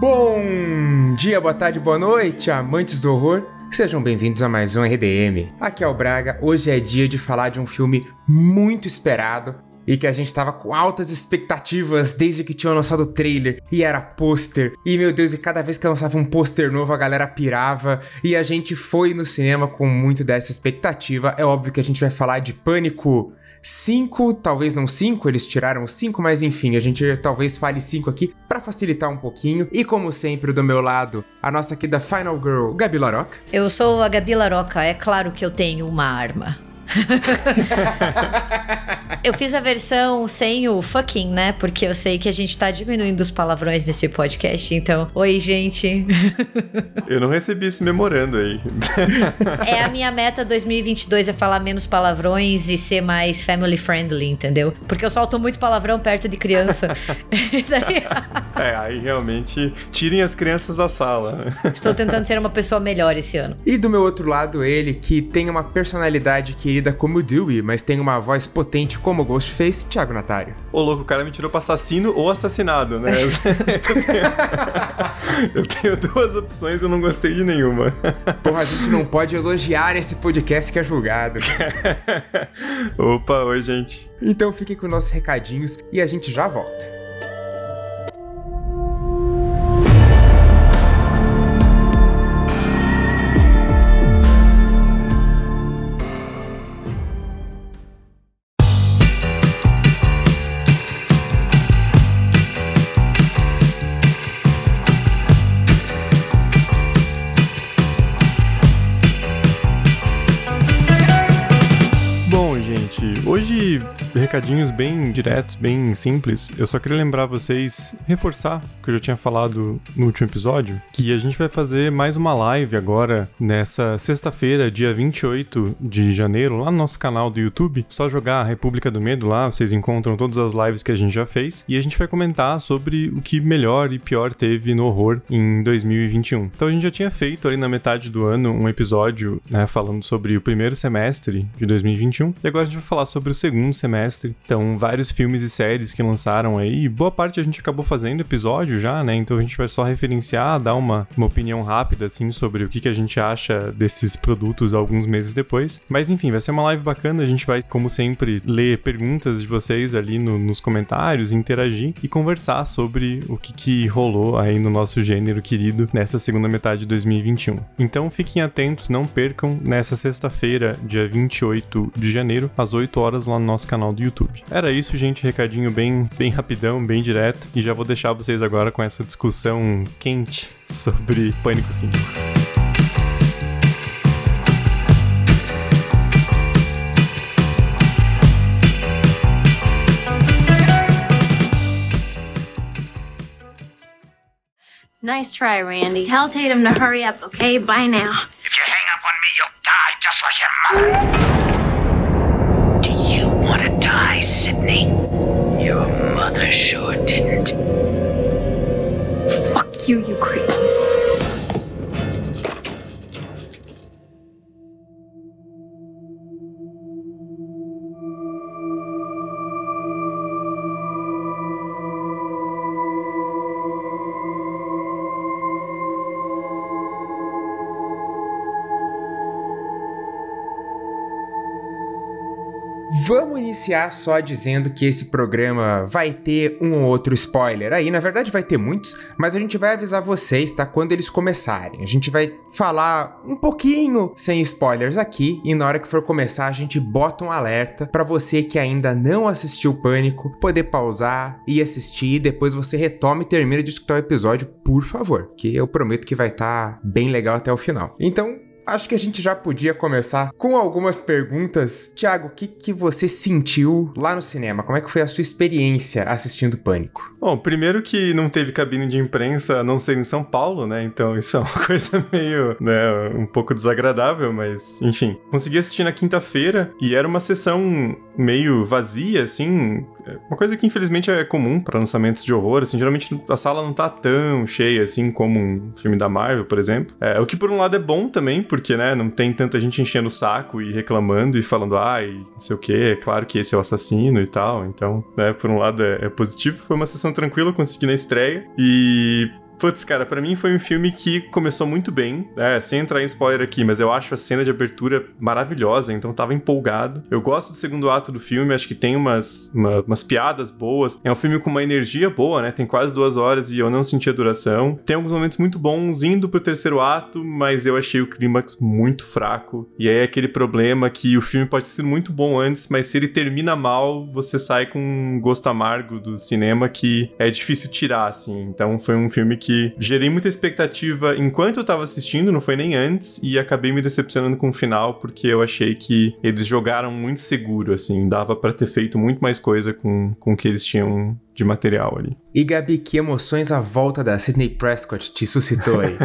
Bom dia, boa tarde, boa noite, amantes do horror. Sejam bem-vindos a mais um RDM. Aqui é o Braga. Hoje é dia de falar de um filme muito esperado e que a gente tava com altas expectativas desde que tinham lançado o trailer e era pôster. E meu Deus, e cada vez que lançava um pôster novo a galera pirava e a gente foi no cinema com muito dessa expectativa. É óbvio que a gente vai falar de Pânico 5, talvez não 5, eles tiraram 5, mas enfim, a gente talvez fale 5 aqui para facilitar um pouquinho. E como sempre, do meu lado, a nossa aqui da Final Girl, Gabi Laroca. Eu sou a Gabi Laroca, é claro que eu tenho uma arma. eu fiz a versão sem o fucking, né? Porque eu sei que a gente tá diminuindo os palavrões nesse podcast. Então, oi, gente. eu não recebi esse memorando aí. é a minha meta 2022 é falar menos palavrões e ser mais family friendly, entendeu? Porque eu solto muito palavrão perto de criança. é, aí realmente tirem as crianças da sala. Estou tentando ser uma pessoa melhor esse ano. E do meu outro lado, ele que tem uma personalidade querida querida como Dewey, mas tem uma voz potente como Ghostface, Thiago Natário. Ô louco, o cara me tirou pra assassino ou assassinado, né? eu, tenho, duas opções e eu não gostei de nenhuma. Porra, a gente não pode elogiar esse podcast que é julgado. Opa, oi gente. Então fiquem com nossos recadinhos e a gente já volta. Recadinhos bem diretos, bem simples. Eu só queria lembrar vocês, reforçar o que eu já tinha falado no último episódio, que a gente vai fazer mais uma live agora nessa sexta-feira, dia 28 de janeiro, lá no nosso canal do YouTube. Só jogar República do Medo lá, vocês encontram todas as lives que a gente já fez e a gente vai comentar sobre o que melhor e pior teve no horror em 2021. Então a gente já tinha feito ali na metade do ano um episódio, né, falando sobre o primeiro semestre de 2021 e agora a gente vai falar sobre o segundo semestre Então, vários filmes e séries que lançaram aí. Boa parte a gente acabou fazendo episódio já, né? Então a gente vai só referenciar, dar uma, uma opinião rápida, assim, sobre o que, que a gente acha desses produtos alguns meses depois. Mas enfim, vai ser uma live bacana. A gente vai, como sempre, ler perguntas de vocês ali no, nos comentários, interagir e conversar sobre o que, que rolou aí no nosso gênero querido nessa segunda metade de 2021. Então fiquem atentos, não percam nessa sexta-feira, dia 28 de janeiro, às 8 horas, lá no nosso canal do do YouTube. Era isso, gente, recadinho bem, bem rapidão, bem direto, e já vou deixar vocês agora com essa discussão quente sobre Pânico 5. Nice try, Randy. Tell Tatum to hurry up, okay? Bye now. If you hang up on me, you'll die just like your mother. Die, Sydney. Your mother sure didn't. Fuck you, you creep. Vamos iniciar só dizendo que esse programa vai ter um ou outro spoiler aí. Na verdade, vai ter muitos, mas a gente vai avisar vocês, tá? Quando eles começarem. A gente vai falar um pouquinho sem spoilers aqui e na hora que for começar, a gente bota um alerta para você que ainda não assistiu Pânico poder pausar e assistir. Depois você retoma e termina de escutar o episódio, por favor, que eu prometo que vai estar tá bem legal até o final. Então, acho que a gente já podia começar com algumas perguntas. Tiago, o que, que você sentiu lá no cinema? Como é que foi a sua experiência assistindo Pânico? Bom, primeiro que não teve cabine de imprensa a não ser em São Paulo, né? Então isso é uma coisa meio, né, um pouco desagradável, mas enfim. Consegui assistir na quinta-feira e era uma sessão meio vazia, assim. Uma coisa que infelizmente é comum para lançamentos de horror, assim. Geralmente a sala não tá tão cheia, assim, como um filme da Marvel, por exemplo. É, o que por um lado é bom também, porque, né, não tem tanta gente enchendo o saco e reclamando e falando, ai, não sei o que, é claro que esse é o assassino e tal. Então, né, por um lado é, é positivo. Foi uma sessão tranquila, consegui na estreia. E Putz, cara, para mim foi um filme que começou muito bem, né? Sem entrar em spoiler aqui, mas eu acho a cena de abertura maravilhosa, então tava empolgado. Eu gosto do segundo ato do filme, acho que tem umas, uma, umas piadas boas. É um filme com uma energia boa, né? Tem quase duas horas e eu não senti a duração. Tem alguns momentos muito bons indo pro terceiro ato, mas eu achei o clímax muito fraco. E aí é aquele problema que o filme pode ter sido muito bom antes, mas se ele termina mal, você sai com um gosto amargo do cinema que é difícil tirar, assim. Então foi um filme que gerei muita expectativa enquanto eu tava assistindo, não foi nem antes, e acabei me decepcionando com o final, porque eu achei que eles jogaram muito seguro, assim. Dava para ter feito muito mais coisa com, com o que eles tinham de material ali. E Gabi, que emoções a volta da Sidney Prescott te suscitou aí?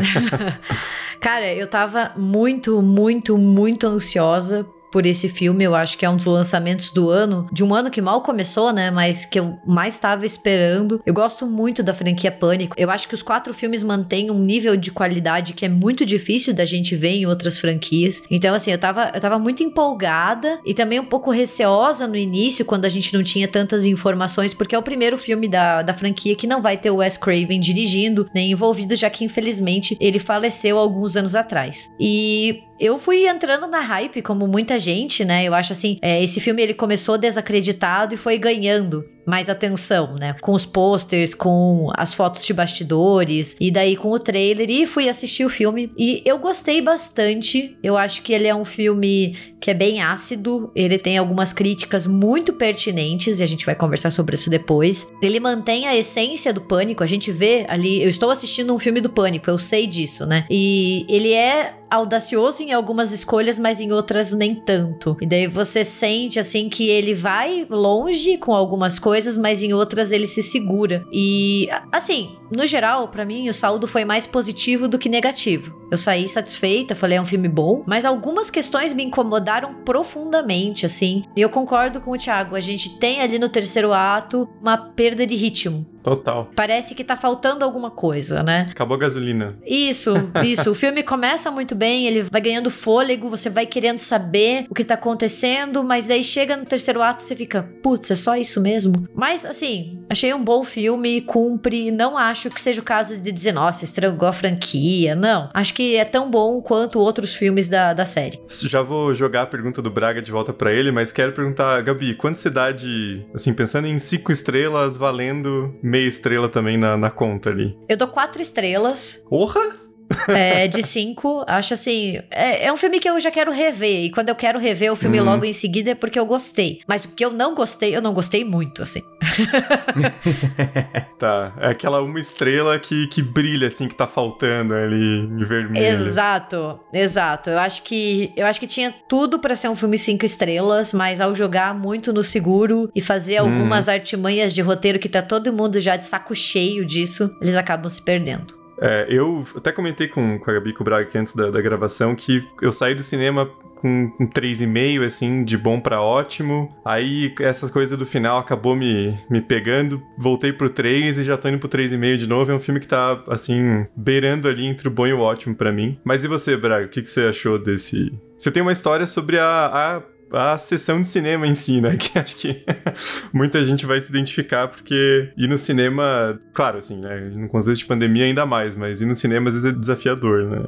Cara, eu tava muito, muito, muito ansiosa por esse filme. Eu acho que é um dos lançamentos do ano, de um ano que mal começou, né? Mas que eu mais estava esperando. Eu gosto muito da franquia Pânico. Eu acho que os quatro filmes mantêm um nível de qualidade que é muito difícil da gente ver em outras franquias. Então, assim, eu tava, eu tava muito empolgada e também um pouco receosa no início, quando a gente não tinha tantas informações, porque é o primeiro filme da, da franquia que não vai ter o Wes Craven dirigindo, nem envolvido, já que infelizmente ele faleceu alguns anos atrás. E eu fui entrando na hype, como muita gente, né? Eu acho assim, é, esse filme ele começou desacreditado e foi ganhando mais atenção, né? Com os posters, com as fotos de bastidores e daí com o trailer e fui assistir o filme e eu gostei bastante. Eu acho que ele é um filme que é bem ácido, ele tem algumas críticas muito pertinentes e a gente vai conversar sobre isso depois. Ele mantém a essência do pânico, a gente vê ali, eu estou assistindo um filme do pânico, eu sei disso, né? E ele é audacioso em algumas escolhas, mas em outras nem tanto. E daí você sente assim que ele vai longe com algumas coisas, mas em outras ele se segura. E assim, no geral, para mim o saldo foi mais positivo do que negativo. Eu saí satisfeita, falei é um filme bom, mas algumas questões me incomodaram profundamente, assim. E eu concordo com o Thiago, a gente tem ali no terceiro ato uma perda de ritmo. Total. Parece que tá faltando alguma coisa, né? Acabou a gasolina. Isso, isso. o filme começa muito bem, ele vai ganhando fôlego, você vai querendo saber o que tá acontecendo, mas daí chega no terceiro ato e você fica, putz, é só isso mesmo? Mas, assim, achei um bom filme, cumpre, não acho que seja o caso de dizer, nossa, estragou a franquia, não. Acho que é tão bom quanto outros filmes da, da série. Já vou jogar a pergunta do Braga de volta para ele, mas quero perguntar, Gabi, quanto você dá de, assim, pensando em cinco estrelas, valendo meia estrela também na, na conta ali. Eu dou quatro estrelas. Porra! É, de cinco, acho assim. É, é, um filme que eu já quero rever. E quando eu quero rever o filme uhum. logo em seguida é porque eu gostei. Mas o que eu não gostei, eu não gostei muito, assim. tá. É aquela uma estrela que, que brilha, assim, que tá faltando ali em vermelho. Exato, exato. Eu acho que eu acho que tinha tudo para ser um filme cinco estrelas, mas ao jogar muito no seguro e fazer uhum. algumas artimanhas de roteiro que tá todo mundo já de saco cheio disso, eles acabam se perdendo. É, eu até comentei com, com a Gabi com o Braga antes da, da gravação que eu saí do cinema com um 3,5, assim, de bom para ótimo. Aí essas coisas do final acabou me, me pegando. Voltei pro 3 e já tô indo pro 3,5 de novo. É um filme que tá, assim, beirando ali entre o bom e o ótimo para mim. Mas e você, Braga? O que, que você achou desse. Você tem uma história sobre a, a a sessão de cinema em si, né? Que acho que muita gente vai se identificar, porque ir no cinema, claro, assim, né? No contexto de pandemia ainda mais, mas ir no cinema às vezes é desafiador, né?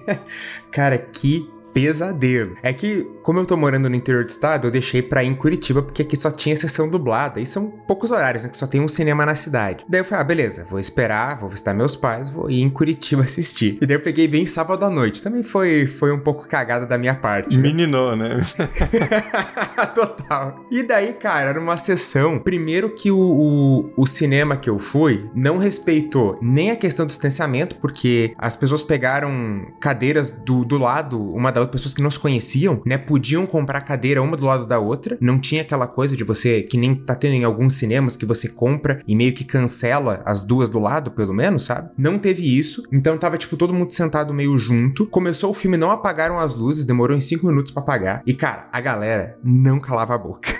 Cara, que pesadelo. É que, como eu tô morando no interior do estado, eu deixei pra ir em Curitiba, porque aqui só tinha sessão dublada. E são poucos horários, né? Que só tem um cinema na cidade. Daí eu falei, ah, beleza, vou esperar, vou visitar meus pais, vou ir em Curitiba assistir. E daí eu peguei bem sábado à noite. Também foi, foi um pouco cagada da minha parte. Né? Meninou, né? Total. E daí, cara, era uma sessão. Primeiro que o, o, o cinema que eu fui não respeitou nem a questão do distanciamento, porque as pessoas pegaram cadeiras do, do lado, uma da da outra, pessoas que não se conheciam, né? Podiam comprar cadeira uma do lado da outra. Não tinha aquela coisa de você, que nem tá tendo em alguns cinemas, que você compra e meio que cancela as duas do lado, pelo menos, sabe? Não teve isso. Então tava, tipo, todo mundo sentado meio junto. Começou o filme, não apagaram as luzes, demorou em cinco minutos para apagar. E, cara, a galera não calava a boca.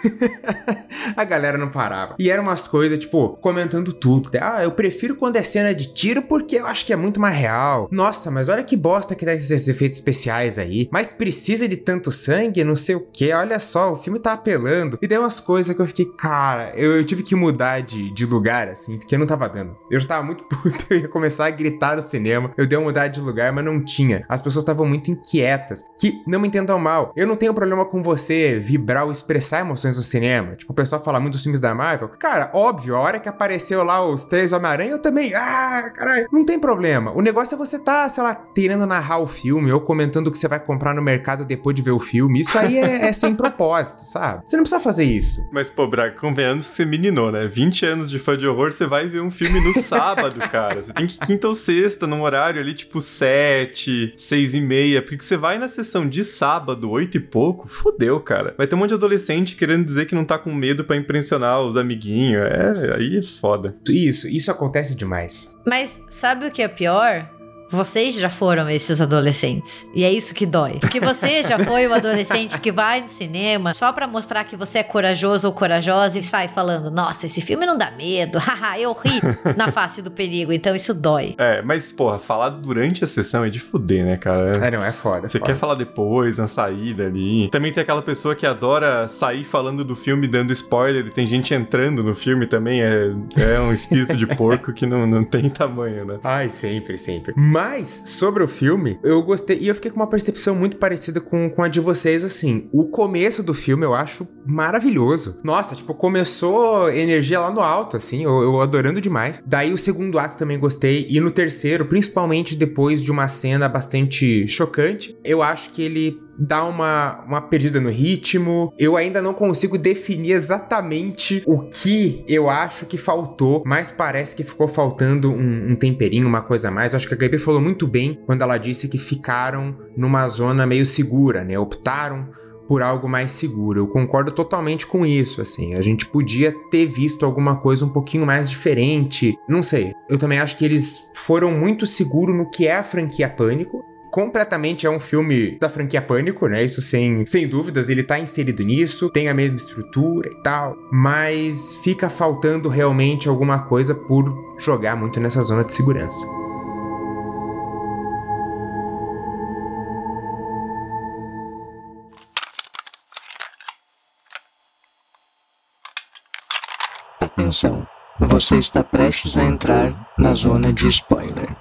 a galera não parava. E eram umas coisas, tipo, comentando tudo. Ah, eu prefiro quando é cena de tiro porque eu acho que é muito mais real. Nossa, mas olha que bosta que dá esses efeitos especiais aí. mas precisa de tanto sangue, não sei o que, olha só, o filme tá apelando. E deu umas coisas que eu fiquei, cara, eu, eu tive que mudar de, de lugar, assim, porque não tava dando. Eu já tava muito puto, eu ia começar a gritar no cinema, eu dei uma mudar de lugar, mas não tinha. As pessoas estavam muito inquietas, que não me entendam mal, eu não tenho problema com você vibrar ou expressar emoções no cinema. Tipo, o pessoal fala muito dos filmes da Marvel. Cara, óbvio, a hora que apareceu lá os três Homem-Aranha, eu também, ah, caralho, não tem problema. O negócio é você tá, sei lá, querendo narrar o filme ou comentando o que você vai comprar no mercado depois de ver o filme. Isso aí é, é sem propósito, sabe? Você não precisa fazer isso. Mas, pô, Braga, convenhamos que você meninou, né? 20 anos de fã de horror, você vai ver um filme no sábado, cara. Você tem que quinta ou sexta, num horário ali, tipo, 7, 6 e meia. Porque você vai na sessão de sábado, 8 e pouco, fodeu, cara. Vai ter um monte de adolescente querendo dizer que não tá com medo para impressionar os amiguinhos. É, aí é foda. Isso, isso acontece demais. Mas sabe o que é pior? Vocês já foram esses adolescentes. E é isso que dói. Porque você já foi o adolescente que vai no cinema só para mostrar que você é corajoso ou corajosa e sai falando: Nossa, esse filme não dá medo. Haha, eu ri na face do perigo. Então isso dói. É, mas, porra, falar durante a sessão é de fuder, né, cara? É, não, é foda. Você foda. quer falar depois, na saída ali. Também tem aquela pessoa que adora sair falando do filme dando spoiler. E tem gente entrando no filme também. É, é um espírito de porco que não, não tem tamanho, né? Ai, sempre, sempre. Mas, sobre o filme, eu gostei. E eu fiquei com uma percepção muito parecida com, com a de vocês, assim. O começo do filme eu acho maravilhoso. Nossa, tipo, começou energia lá no alto, assim. Eu, eu adorando demais. Daí o segundo ato também gostei. E no terceiro, principalmente depois de uma cena bastante chocante, eu acho que ele dá uma, uma perdida no ritmo. Eu ainda não consigo definir exatamente o que eu acho que faltou, mas parece que ficou faltando um, um temperinho, uma coisa a mais. Eu acho que a Gabi falou muito bem quando ela disse que ficaram numa zona meio segura, né? Optaram por algo mais seguro. Eu concordo totalmente com isso, assim. A gente podia ter visto alguma coisa um pouquinho mais diferente. Não sei. Eu também acho que eles foram muito seguros no que é a franquia Pânico completamente é um filme da franquia Pânico, né? Isso sem, sem dúvidas, ele tá inserido nisso, tem a mesma estrutura e tal, mas fica faltando realmente alguma coisa por jogar muito nessa zona de segurança. Atenção, você está prestes a entrar na zona de spoiler.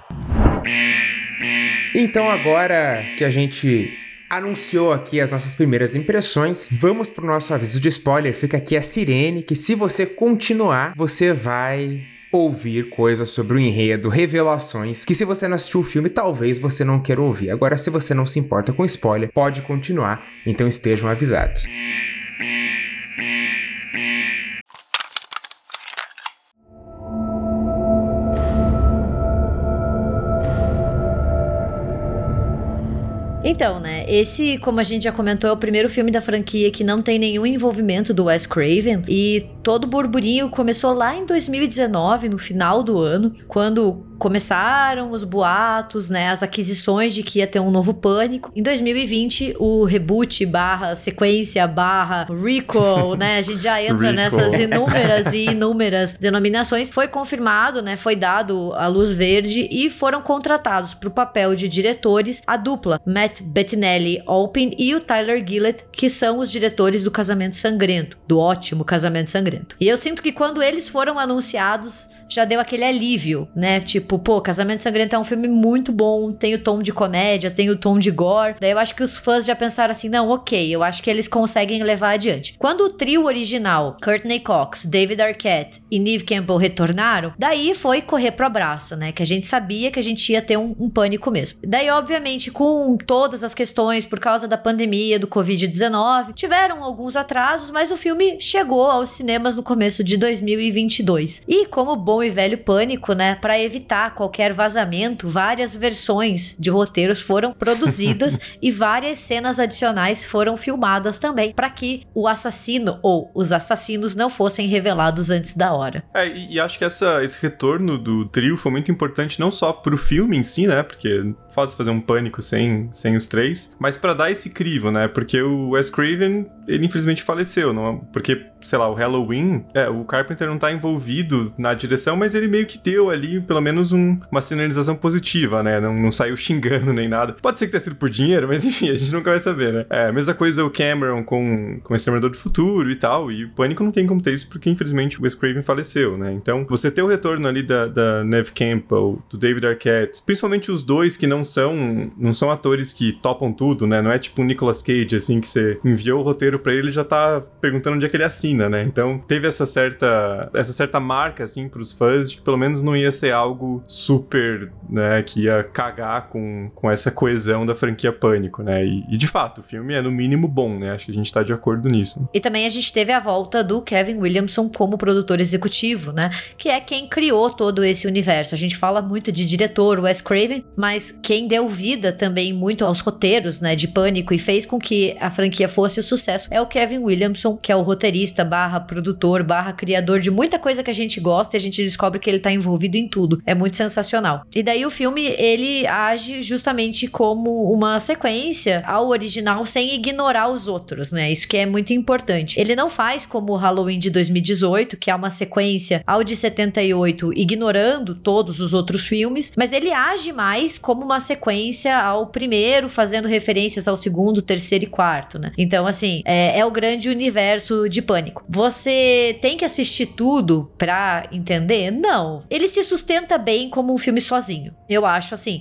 Então, agora que a gente anunciou aqui as nossas primeiras impressões, vamos pro nosso aviso de spoiler. Fica aqui a sirene, que se você continuar, você vai ouvir coisas sobre o enredo, revelações, que se você não assistiu o filme, talvez você não queira ouvir. Agora, se você não se importa com spoiler, pode continuar, então estejam avisados. Então, né, esse, como a gente já comentou, é o primeiro filme da franquia que não tem nenhum envolvimento do Wes Craven e todo o burburinho começou lá em 2019, no final do ano, quando começaram os boatos, né, as aquisições de que ia ter um novo Pânico. Em 2020, o reboot barra sequência barra recall, né, a gente já entra nessas inúmeras e inúmeras denominações. Foi confirmado, né, foi dado a luz verde e foram contratados para o papel de diretores a dupla Matt Bettinelli Alpin e o Tyler Gillett, que são os diretores do Casamento Sangrento, do ótimo Casamento Sangrento. E eu sinto que quando eles foram anunciados, já deu aquele alívio, né? Tipo, pô, Casamento Sangrento é um filme muito bom, tem o tom de comédia, tem o tom de gore. Daí eu acho que os fãs já pensaram assim: não, ok, eu acho que eles conseguem levar adiante. Quando o trio original, Courtney Cox, David Arquette e Neve Campbell retornaram, daí foi correr pro abraço, né? Que a gente sabia que a gente ia ter um, um pânico mesmo. Daí, obviamente, com todas as questões por causa da pandemia, do Covid-19, tiveram alguns atrasos, mas o filme chegou aos cinemas no começo de 2022. E como bom e velho pânico, né, para evitar qualquer vazamento, várias versões de roteiros foram produzidas e várias cenas adicionais foram filmadas também, para que o assassino ou os assassinos não fossem revelados antes da hora. É, e, e acho que essa, esse retorno do trio foi muito importante não só pro filme em si, né? Porque foda fazer um pânico sem, sem os três, mas para dar esse crivo, né? Porque o Wes Craven, ele infelizmente faleceu, não? Porque, sei lá, o Halloween, é, o Carpenter não tá envolvido na direção, mas ele meio que deu ali, pelo menos, um, uma sinalização positiva, né? Não, não saiu xingando nem nada. Pode ser que tenha sido por dinheiro, mas enfim, a gente nunca vai saber, né? É, a mesma coisa o Cameron com, com o Exterminador do Futuro e tal, e o Pânico não tem como ter isso porque, infelizmente, o Wes Craven faleceu, né? Então, você ter o retorno ali da, da Neve Campbell, do David Arquette, principalmente os dois que não são não são atores que topam tudo, né? Não é tipo um Nicolas Cage, assim, que você enviou o roteiro para ele e já tá perguntando onde é que ele assina, né? Então, teve essa certa essa certa marca, assim, pros fãs de que pelo menos não ia ser algo super, né, que ia cagar com, com essa coesão da franquia Pânico, né? E, e de fato, o filme é no mínimo bom, né? Acho que a gente tá de acordo nisso. E também a gente teve a volta do Kevin Williamson como produtor executivo, né? Que é quem criou todo esse universo. A gente fala muito de diretor Wes Craven, mas quem deu vida também muito aos roteiros, né, de Pânico e fez com que a franquia fosse o sucesso é o Kevin Williamson, que é o roteirista barra produtor barra criador de muita coisa que a gente gosta e a gente descobre que ele tá envolvido em tudo. É muito sensacional. E daí o filme, ele age justamente como uma sequência ao original sem ignorar os outros, né? Isso que é muito importante. Ele não faz como o Halloween de 2018, que é uma sequência ao de 78, ignorando todos os outros filmes, mas ele age mais como uma sequência ao primeiro, fazendo referências ao segundo, terceiro e quarto, né? Então, assim, é, é o grande universo de pânico. Você tem que assistir tudo pra entender? Não. Ele se sustenta bem como um filme sozinho. Eu acho assim.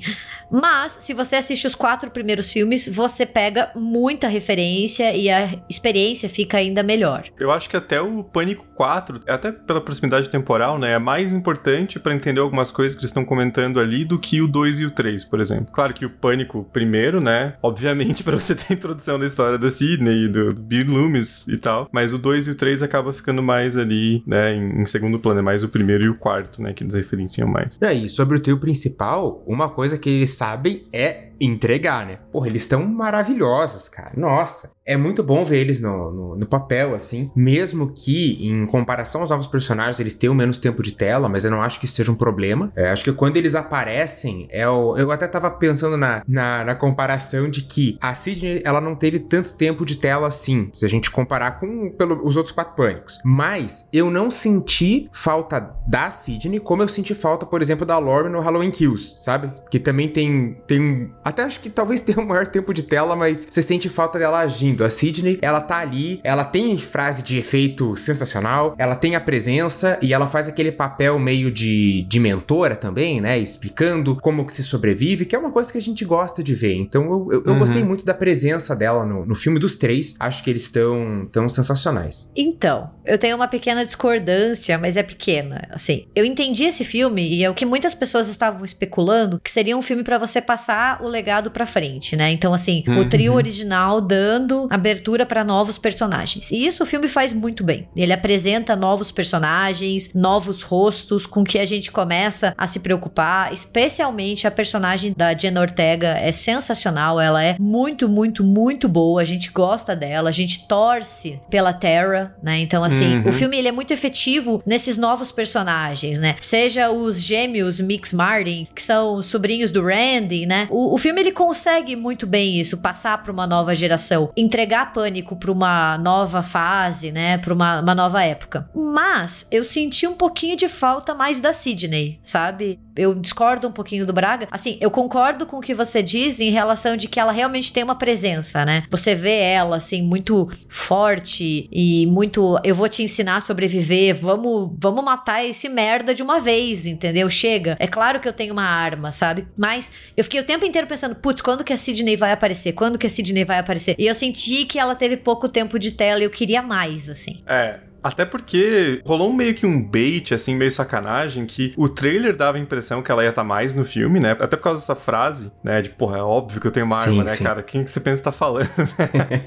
Mas, se você assiste os quatro primeiros filmes, você pega muita referência e a experiência fica ainda melhor. Eu acho que até o Pânico 4, até pela proximidade temporal, né, é mais importante para entender algumas coisas que eles estão comentando ali do que o 2 e o 3, por exemplo. Claro que o Pânico primeiro, né, obviamente para você ter a introdução da história da Sidney, do, do Bill Loomis e tal, mas o 2 e o 3 acaba ficando mais ali, né, em, em, segundo plano, é mais o primeiro e o quarto, né, que eles referenciam mais. É, e sobre o trio principal, uma coisa que eles sabem é entregar, né? Porra, eles estão maravilhosos, cara. Nossa, é muito bom ver eles no, no, no, papel, assim. Mesmo que, em comparação aos novos personagens, eles tenham menos tempo de tela, mas eu não acho que isso seja um problema. É, acho que quando eles aparecem, é o, eu até tava pensando na, na, na, comparação de que a Sidney, ela não teve tanto tempo de tela assim, se a gente comparar com pelo, os outros quatro pânicos. Mas eu não senti falta da Sidney como eu senti falta, por exemplo, da Lauren no Halloween Kills, sabe? Que também tem, tem até acho que talvez tenha um maior tempo de tela, mas você sente falta dela agindo. A Sidney, ela tá ali, ela tem frase de efeito sensacional, ela tem a presença e ela faz aquele papel meio de, de mentora também, né? Explicando como que se sobrevive, que é uma coisa que a gente gosta de ver. Então eu, eu, eu uhum. gostei muito da presença dela no, no filme dos três. Acho que eles estão tão sensacionais. Então, eu tenho uma pequena discordância, mas é pequena. Assim, eu entendi esse filme e é o que muitas pessoas estavam especulando, que seria um filme para você passar o legado para frente, né? Então, assim, uhum. o trio original dando abertura para novos personagens. E isso o filme faz muito bem. Ele apresenta novos personagens, novos rostos, com que a gente começa a se preocupar, especialmente a personagem da Jenna Ortega é sensacional, ela é muito, muito, muito boa, a gente gosta dela, a gente torce pela Terra, né? Então, assim, uhum. o filme ele é muito efetivo nesses novos personagens, né? Seja os gêmeos Mix Martin, que são sobrinhos do Randy, né? O, o filme filme ele consegue muito bem isso, passar para uma nova geração, entregar pânico para uma nova fase, né, para uma, uma nova época. Mas eu senti um pouquinho de falta mais da Sidney, sabe? Eu discordo um pouquinho do Braga. Assim, eu concordo com o que você diz em relação de que ela realmente tem uma presença, né? Você vê ela assim muito forte e muito eu vou te ensinar a sobreviver, vamos vamos matar esse merda de uma vez, entendeu? Chega. É claro que eu tenho uma arma, sabe? Mas eu fiquei o tempo inteiro pensando putz, quando que a Sidney vai aparecer? Quando que a Sidney vai aparecer? E eu senti que ela teve pouco tempo de tela e eu queria mais, assim. É, até porque rolou meio que um bait, assim, meio sacanagem, que o trailer dava a impressão que ela ia estar tá mais no filme, né? Até por causa dessa frase, né? De, porra, é óbvio que eu tenho uma sim, arma, né, sim. cara? Quem que você pensa tá falando?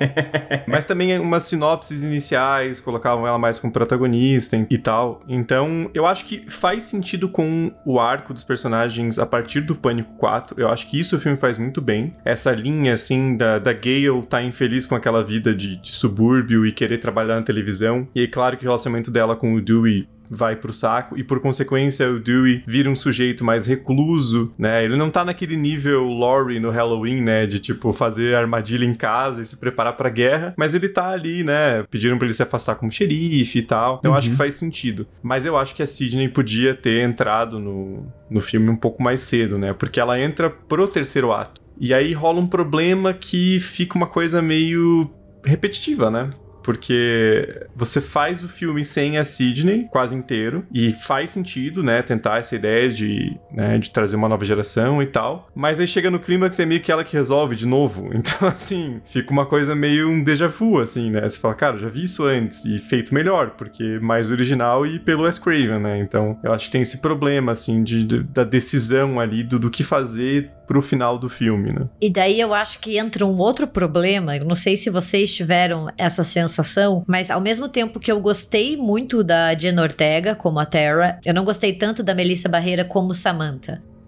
Mas também umas sinopses iniciais colocavam ela mais como protagonista e tal. Então, eu acho que faz sentido com o arco dos personagens a partir do Pânico 4. Eu acho que isso o filme faz muito bem. Essa linha, assim, da, da Gale tá infeliz com aquela vida de, de subúrbio e querer trabalhar na televisão. E aí, claro que o relacionamento dela com o Dewey vai pro saco e por consequência o Dewey vira um sujeito mais recluso, né? Ele não tá naquele nível Laurie no Halloween, né, de tipo fazer armadilha em casa e se preparar para guerra, mas ele tá ali, né? Pediram para ele se afastar como xerife e tal. Então uhum. acho que faz sentido. Mas eu acho que a Sidney podia ter entrado no, no filme um pouco mais cedo, né? Porque ela entra pro terceiro ato. E aí rola um problema que fica uma coisa meio repetitiva, né? Porque você faz o filme sem a Sidney quase inteiro e faz sentido, né, tentar essa ideia de, né, de trazer uma nova geração e tal, mas aí chega no clímax é meio que ela que resolve de novo, então assim, fica uma coisa meio um déjà vu, assim, né, você fala, cara, já vi isso antes e feito melhor, porque mais original e pelo Wes Craven, né, então eu acho que tem esse problema, assim, de, de da decisão ali do, do que fazer pro final do filme, né. E daí eu acho que entra um outro problema, eu não sei se vocês tiveram essa sensação sensação, mas ao mesmo tempo que eu gostei muito da Jen Ortega como a Terra, eu não gostei tanto da Melissa Barreira como Samantha.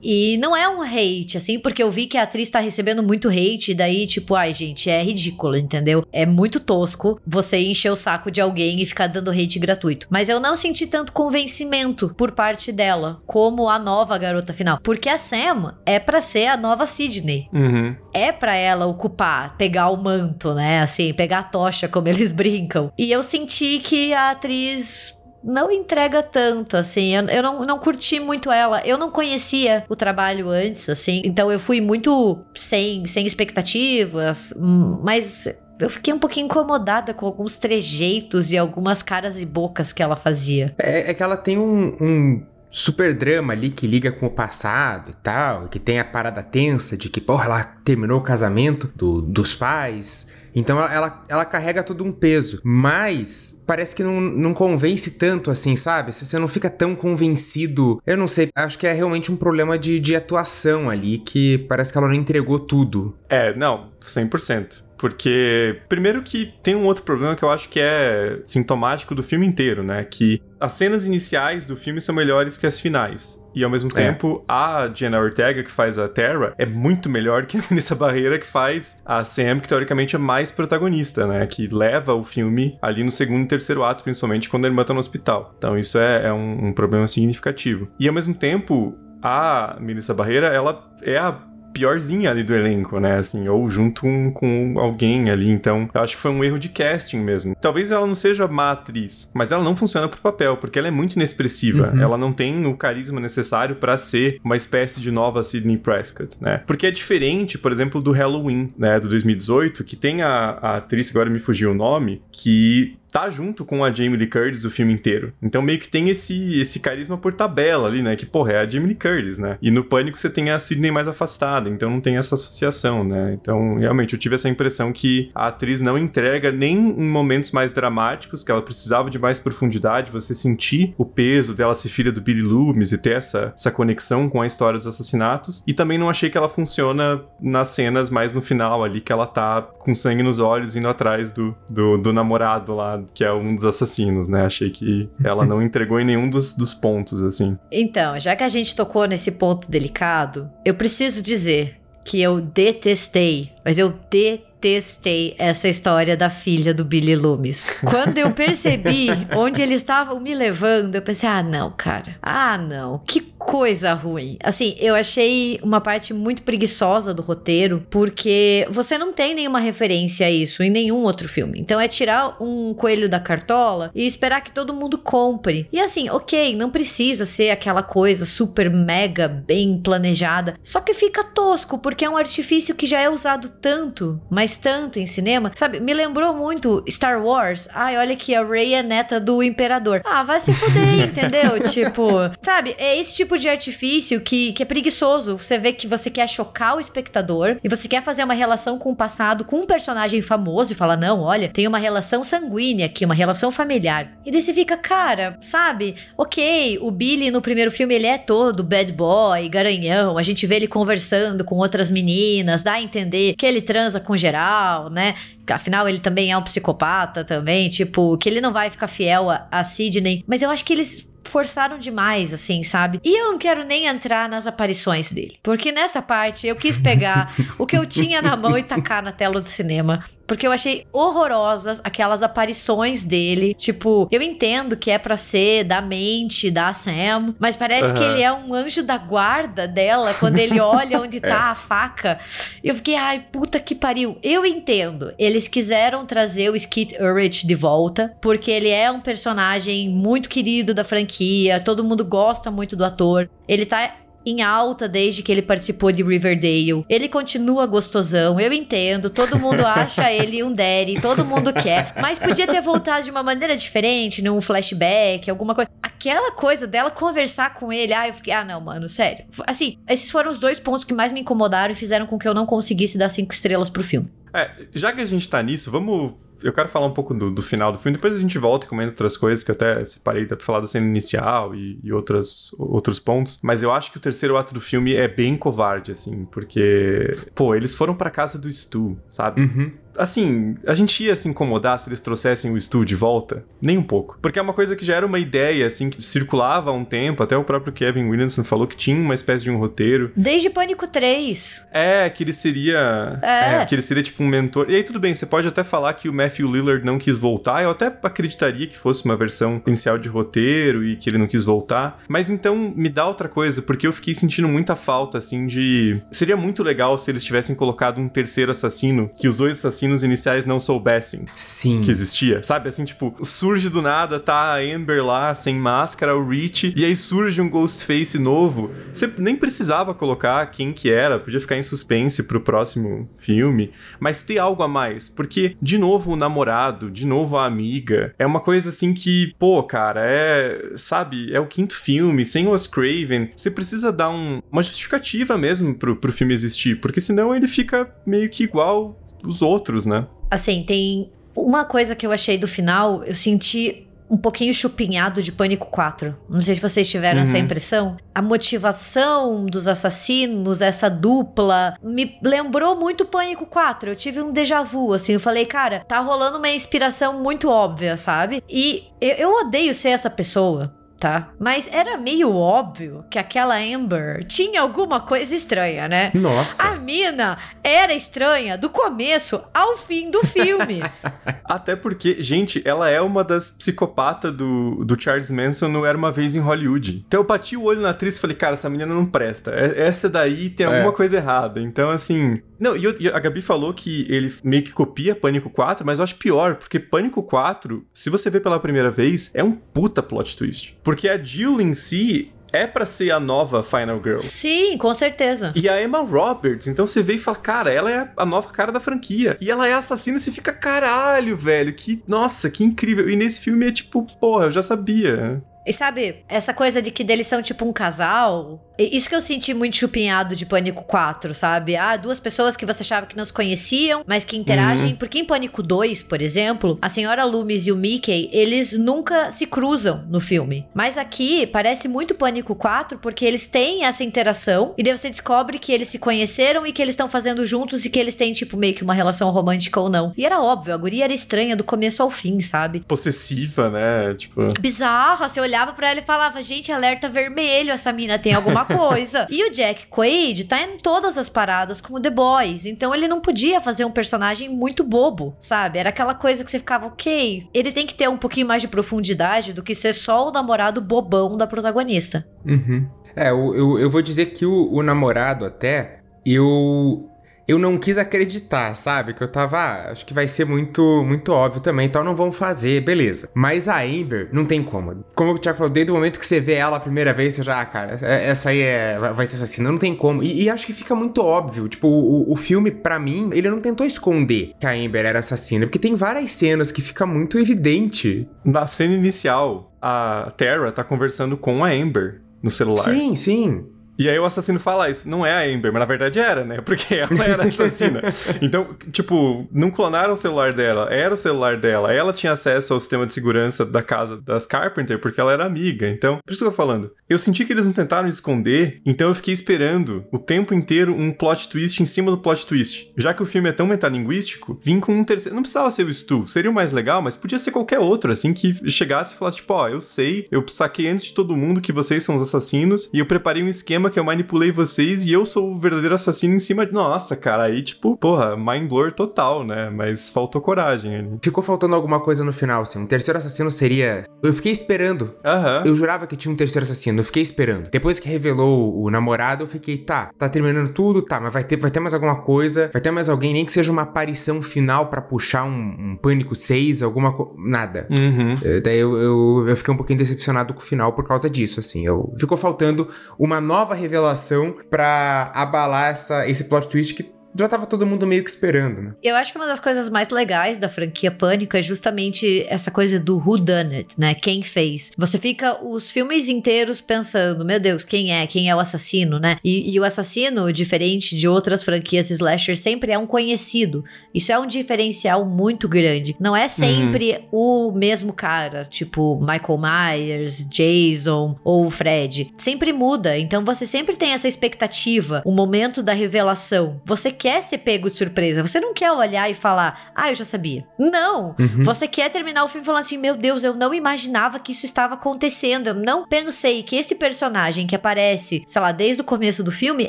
E não é um hate, assim, porque eu vi que a atriz tá recebendo muito hate, e daí, tipo, ai, gente, é ridículo, entendeu? É muito tosco você encher o saco de alguém e ficar dando hate gratuito. Mas eu não senti tanto convencimento por parte dela, como a nova garota final. Porque a Sam é para ser a nova Sidney. Uhum. É para ela ocupar, pegar o manto, né? Assim, pegar a tocha, como eles brincam. E eu senti que a atriz não entrega tanto, assim. Eu, eu não, não curti muito ela. Eu não conhecia o trabalho antes, assim. Então eu fui muito sem, sem expectativas, mas eu fiquei um pouquinho incomodada com alguns trejeitos e algumas caras e bocas que ela fazia. É, é que ela tem um, um, super drama ali que liga com o passado e tal, que tem a parada tensa de que, porra, ela terminou o casamento do, dos pais então ela, ela carrega todo um peso. Mas parece que não, não convence tanto assim, sabe? Você não fica tão convencido. Eu não sei, acho que é realmente um problema de, de atuação ali, que parece que ela não entregou tudo. É, não, 100%. Porque, primeiro que tem um outro problema que eu acho que é sintomático do filme inteiro, né? Que as cenas iniciais do filme são melhores que as finais. E ao mesmo é. tempo, a Jenna Ortega, que faz a Terra, é muito melhor que a Melissa Barreira, que faz a Sam, que teoricamente é mais protagonista, né? Que leva o filme ali no segundo e terceiro ato, principalmente quando a irmã tá no hospital. Então isso é, é um, um problema significativo. E ao mesmo tempo, a Melissa Barreira, ela é a piorzinha ali do elenco, né? Assim, ou junto com, com alguém ali. Então, eu acho que foi um erro de casting mesmo. Talvez ela não seja má atriz, mas ela não funciona pro papel, porque ela é muito inexpressiva. Uhum. Ela não tem o carisma necessário para ser uma espécie de nova Sidney Prescott, né? Porque é diferente, por exemplo, do Halloween, né? Do 2018, que tem a, a atriz, agora me fugiu o nome, que tá junto com a Jamie Lee Curtis o filme inteiro. Então meio que tem esse, esse carisma por tabela ali, né? Que, porra, é a Jamie Lee Curtis, né? E no Pânico você tem a Sidney mais afastada, então não tem essa associação, né? Então, realmente, eu tive essa impressão que a atriz não entrega nem em momentos mais dramáticos, que ela precisava de mais profundidade, você sentir o peso dela ser filha do Billy Loomis e ter essa, essa conexão com a história dos assassinatos. E também não achei que ela funciona nas cenas mais no final ali, que ela tá com sangue nos olhos indo atrás do, do, do namorado lá que é um dos assassinos, né? Achei que ela não entregou em nenhum dos, dos pontos, assim. Então, já que a gente tocou nesse ponto delicado, eu preciso dizer que eu detestei, mas eu detestei essa história da filha do Billy Loomis. Quando eu percebi onde eles estavam me levando, eu pensei: ah, não, cara. Ah, não. Que coisa ruim. Assim, eu achei uma parte muito preguiçosa do roteiro, porque você não tem nenhuma referência a isso em nenhum outro filme. Então é tirar um coelho da cartola e esperar que todo mundo compre. E assim, ok, não precisa ser aquela coisa super mega bem planejada. Só que fica tosco, porque é um artifício que já é usado tanto, mas tanto em cinema, sabe? Me lembrou muito Star Wars. Ai, olha que a Rey é neta do imperador. Ah, vai se fuder, entendeu? tipo, sabe? É esse tipo de artifício que, que é preguiçoso. Você vê que você quer chocar o espectador e você quer fazer uma relação com o passado com um personagem famoso e fala: não, olha, tem uma relação sanguínea aqui, uma relação familiar. E daí você fica, cara, sabe? Ok, o Billy no primeiro filme ele é todo bad boy, garanhão. A gente vê ele conversando com outras meninas, dá a entender que ele transa com geral né? Afinal, ele também é um psicopata também, tipo, que ele não vai ficar fiel a, a Sidney. Mas eu acho que eles forçaram demais, assim, sabe? E eu não quero nem entrar nas aparições dele. Porque nessa parte eu quis pegar o que eu tinha na mão e tacar na tela do cinema. Porque eu achei horrorosas aquelas aparições dele. Tipo, eu entendo que é para ser da mente da Sam, mas parece uhum. que ele é um anjo da guarda dela quando ele olha onde tá é. a faca. Eu fiquei, ai, puta que pariu. Eu entendo. Eles quiseram trazer o Skid Urich de volta, porque ele é um personagem muito querido da franquia, todo mundo gosta muito do ator. Ele tá em alta desde que ele participou de Riverdale. Ele continua gostosão, eu entendo. Todo mundo acha ele um daddy, todo mundo quer. Mas podia ter voltado de uma maneira diferente, num flashback, alguma coisa. Aquela coisa dela conversar com ele, ah, eu fiquei, ah, não, mano, sério. Assim, esses foram os dois pontos que mais me incomodaram e fizeram com que eu não conseguisse dar cinco estrelas pro filme. É, já que a gente tá nisso, vamos eu quero falar um pouco do, do, final do filme, depois a gente volta e comenta outras coisas que eu até separei pra falar da cena inicial e, e outras, outros pontos. Mas eu acho que o terceiro ato do filme é bem covarde, assim, porque, pô, eles foram pra casa do Stu, sabe? Uhum assim, a gente ia se incomodar se eles trouxessem o Stu de volta? Nem um pouco. Porque é uma coisa que já era uma ideia, assim, que circulava há um tempo. Até o próprio Kevin Williamson falou que tinha uma espécie de um roteiro. Desde Pânico 3. É, que ele seria. É. é. Que ele seria tipo um mentor. E aí, tudo bem, você pode até falar que o Matthew Lillard não quis voltar. Eu até acreditaria que fosse uma versão inicial de roteiro e que ele não quis voltar. Mas então me dá outra coisa, porque eu fiquei sentindo muita falta, assim, de. Seria muito legal se eles tivessem colocado um terceiro assassino, que os dois assassinos assassinos iniciais não soubessem Sim. que existia. Sabe, assim, tipo, surge do nada, tá a Amber lá, sem máscara, o Rich, e aí surge um Ghostface novo. Você nem precisava colocar quem que era, podia ficar em suspense pro próximo filme, mas ter algo a mais, porque, de novo, o namorado, de novo a amiga, é uma coisa assim que, pô, cara, é, sabe, é o quinto filme, sem o Craven, você precisa dar um, uma justificativa mesmo pro, pro filme existir, porque senão ele fica meio que igual os outros, né? Assim, tem uma coisa que eu achei do final, eu senti um pouquinho chupinhado de Pânico 4. Não sei se vocês tiveram uhum. essa impressão. A motivação dos assassinos, essa dupla, me lembrou muito Pânico 4. Eu tive um déjà vu, assim. Eu falei, cara, tá rolando uma inspiração muito óbvia, sabe? E eu, eu odeio ser essa pessoa tá? Mas era meio óbvio que aquela Amber tinha alguma coisa estranha, né? Nossa. A mina era estranha do começo ao fim do filme. Até porque, gente, ela é uma das psicopatas do, do Charles Manson no Era Uma Vez em Hollywood. Então eu bati o olho na atriz e falei, cara, essa menina não presta. Essa daí tem alguma é. coisa errada. Então, assim... Não, e, e a Gabi falou que ele meio que copia Pânico 4, mas eu acho pior, porque Pânico 4, se você vê pela primeira vez, é um puta plot twist. Porque a Jill em si é para ser a nova Final Girl. Sim, com certeza. E a Emma Roberts, então você vê e fala, cara, ela é a nova cara da franquia. E ela é assassina e você fica, caralho, velho, que, nossa, que incrível. E nesse filme é tipo, porra, eu já sabia. E sabe, essa coisa de que eles são tipo um casal, isso que eu senti muito chupinhado de Pânico 4, sabe? Ah, duas pessoas que você achava que não se conheciam, mas que interagem. Uhum. Porque em Pânico 2, por exemplo, a senhora Loomis e o Mickey, eles nunca se cruzam no filme. Mas aqui parece muito Pânico 4 porque eles têm essa interação e daí você descobre que eles se conheceram e que eles estão fazendo juntos e que eles têm, tipo, meio que uma relação romântica ou não. E era óbvio, a guria era estranha do começo ao fim, sabe? Possessiva, né? Tipo. Bizarra, você olhava para ela e falava, gente, alerta vermelho, essa mina tem alguma coisa. e o Jack Quaid tá em todas as paradas como The Boys. Então ele não podia fazer um personagem muito bobo, sabe? Era aquela coisa que você ficava, ok, ele tem que ter um pouquinho mais de profundidade do que ser só o namorado bobão da protagonista. Uhum. É, eu, eu, eu vou dizer que o, o namorado até, eu eu não quis acreditar, sabe? Que eu tava, ah, acho que vai ser muito muito óbvio também, então não vão fazer, beleza. Mas a Amber não tem como. Como o Thiago falou, desde o momento que você vê ela a primeira vez, você já, ah, cara, é, essa aí é, vai ser assassina, não tem como. E, e acho que fica muito óbvio, tipo, o, o filme, para mim, ele não tentou esconder que a Amber era assassina, porque tem várias cenas que fica muito evidente. Na cena inicial, a Terra tá conversando com a Amber no celular. Sim, sim. E aí o assassino fala isso, não é a Amber, mas na verdade era, né? Porque ela era assassina. então, tipo, não clonaram o celular dela, era o celular dela. Ela tinha acesso ao sistema de segurança da casa das Carpenter porque ela era amiga. Então, por isso que eu tô falando. Eu senti que eles não tentaram esconder, então eu fiquei esperando o tempo inteiro um plot twist em cima do plot twist. Já que o filme é tão metalinguístico, vim com um terceiro. Não precisava ser o Stu, seria o mais legal, mas podia ser qualquer outro, assim, que chegasse e falasse, tipo, ó, oh, eu sei, eu saquei antes de todo mundo que vocês são os assassinos, e eu preparei um esquema que eu manipulei vocês e eu sou o verdadeiro assassino em cima de. Nossa, cara, aí, tipo, porra, mind blur total, né? Mas faltou coragem ali. Ficou faltando alguma coisa no final, assim. Um terceiro assassino seria. Eu fiquei esperando. Aham. Eu jurava que tinha um terceiro assassino, eu fiquei esperando. Depois que revelou o namorado, eu fiquei, tá, tá terminando tudo, tá, mas vai ter, vai ter mais alguma coisa, vai ter mais alguém, nem que seja uma aparição final para puxar um, um, Pânico 6, alguma coisa. Nada. Uhum. É, daí eu, eu, eu, fiquei um pouquinho decepcionado com o final por causa disso, assim. Eu, ficou faltando uma nova revelação para abalar essa, esse plot twist que já tava todo mundo meio que esperando, né? Eu acho que uma das coisas mais legais da franquia Pânico é justamente essa coisa do who done it, né? Quem fez. Você fica os filmes inteiros pensando, meu Deus, quem é? Quem é o assassino, né? E, e o assassino, diferente de outras franquias slasher, sempre é um conhecido. Isso é um diferencial muito grande. Não é sempre uhum. o mesmo cara, tipo Michael Myers, Jason ou Fred. Sempre muda. Então você sempre tem essa expectativa, o momento da revelação. Você quer ser pego de surpresa. Você não quer olhar e falar, ah, eu já sabia. Não. Uhum. Você quer terminar o filme falando assim, meu Deus, eu não imaginava que isso estava acontecendo. Eu não pensei que esse personagem que aparece, sei lá, desde o começo do filme,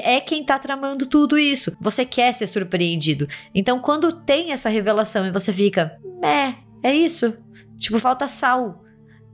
é quem tá tramando tudo isso. Você quer ser surpreendido. Então, quando tem essa revelação e você fica, é, é isso. Tipo, falta sal.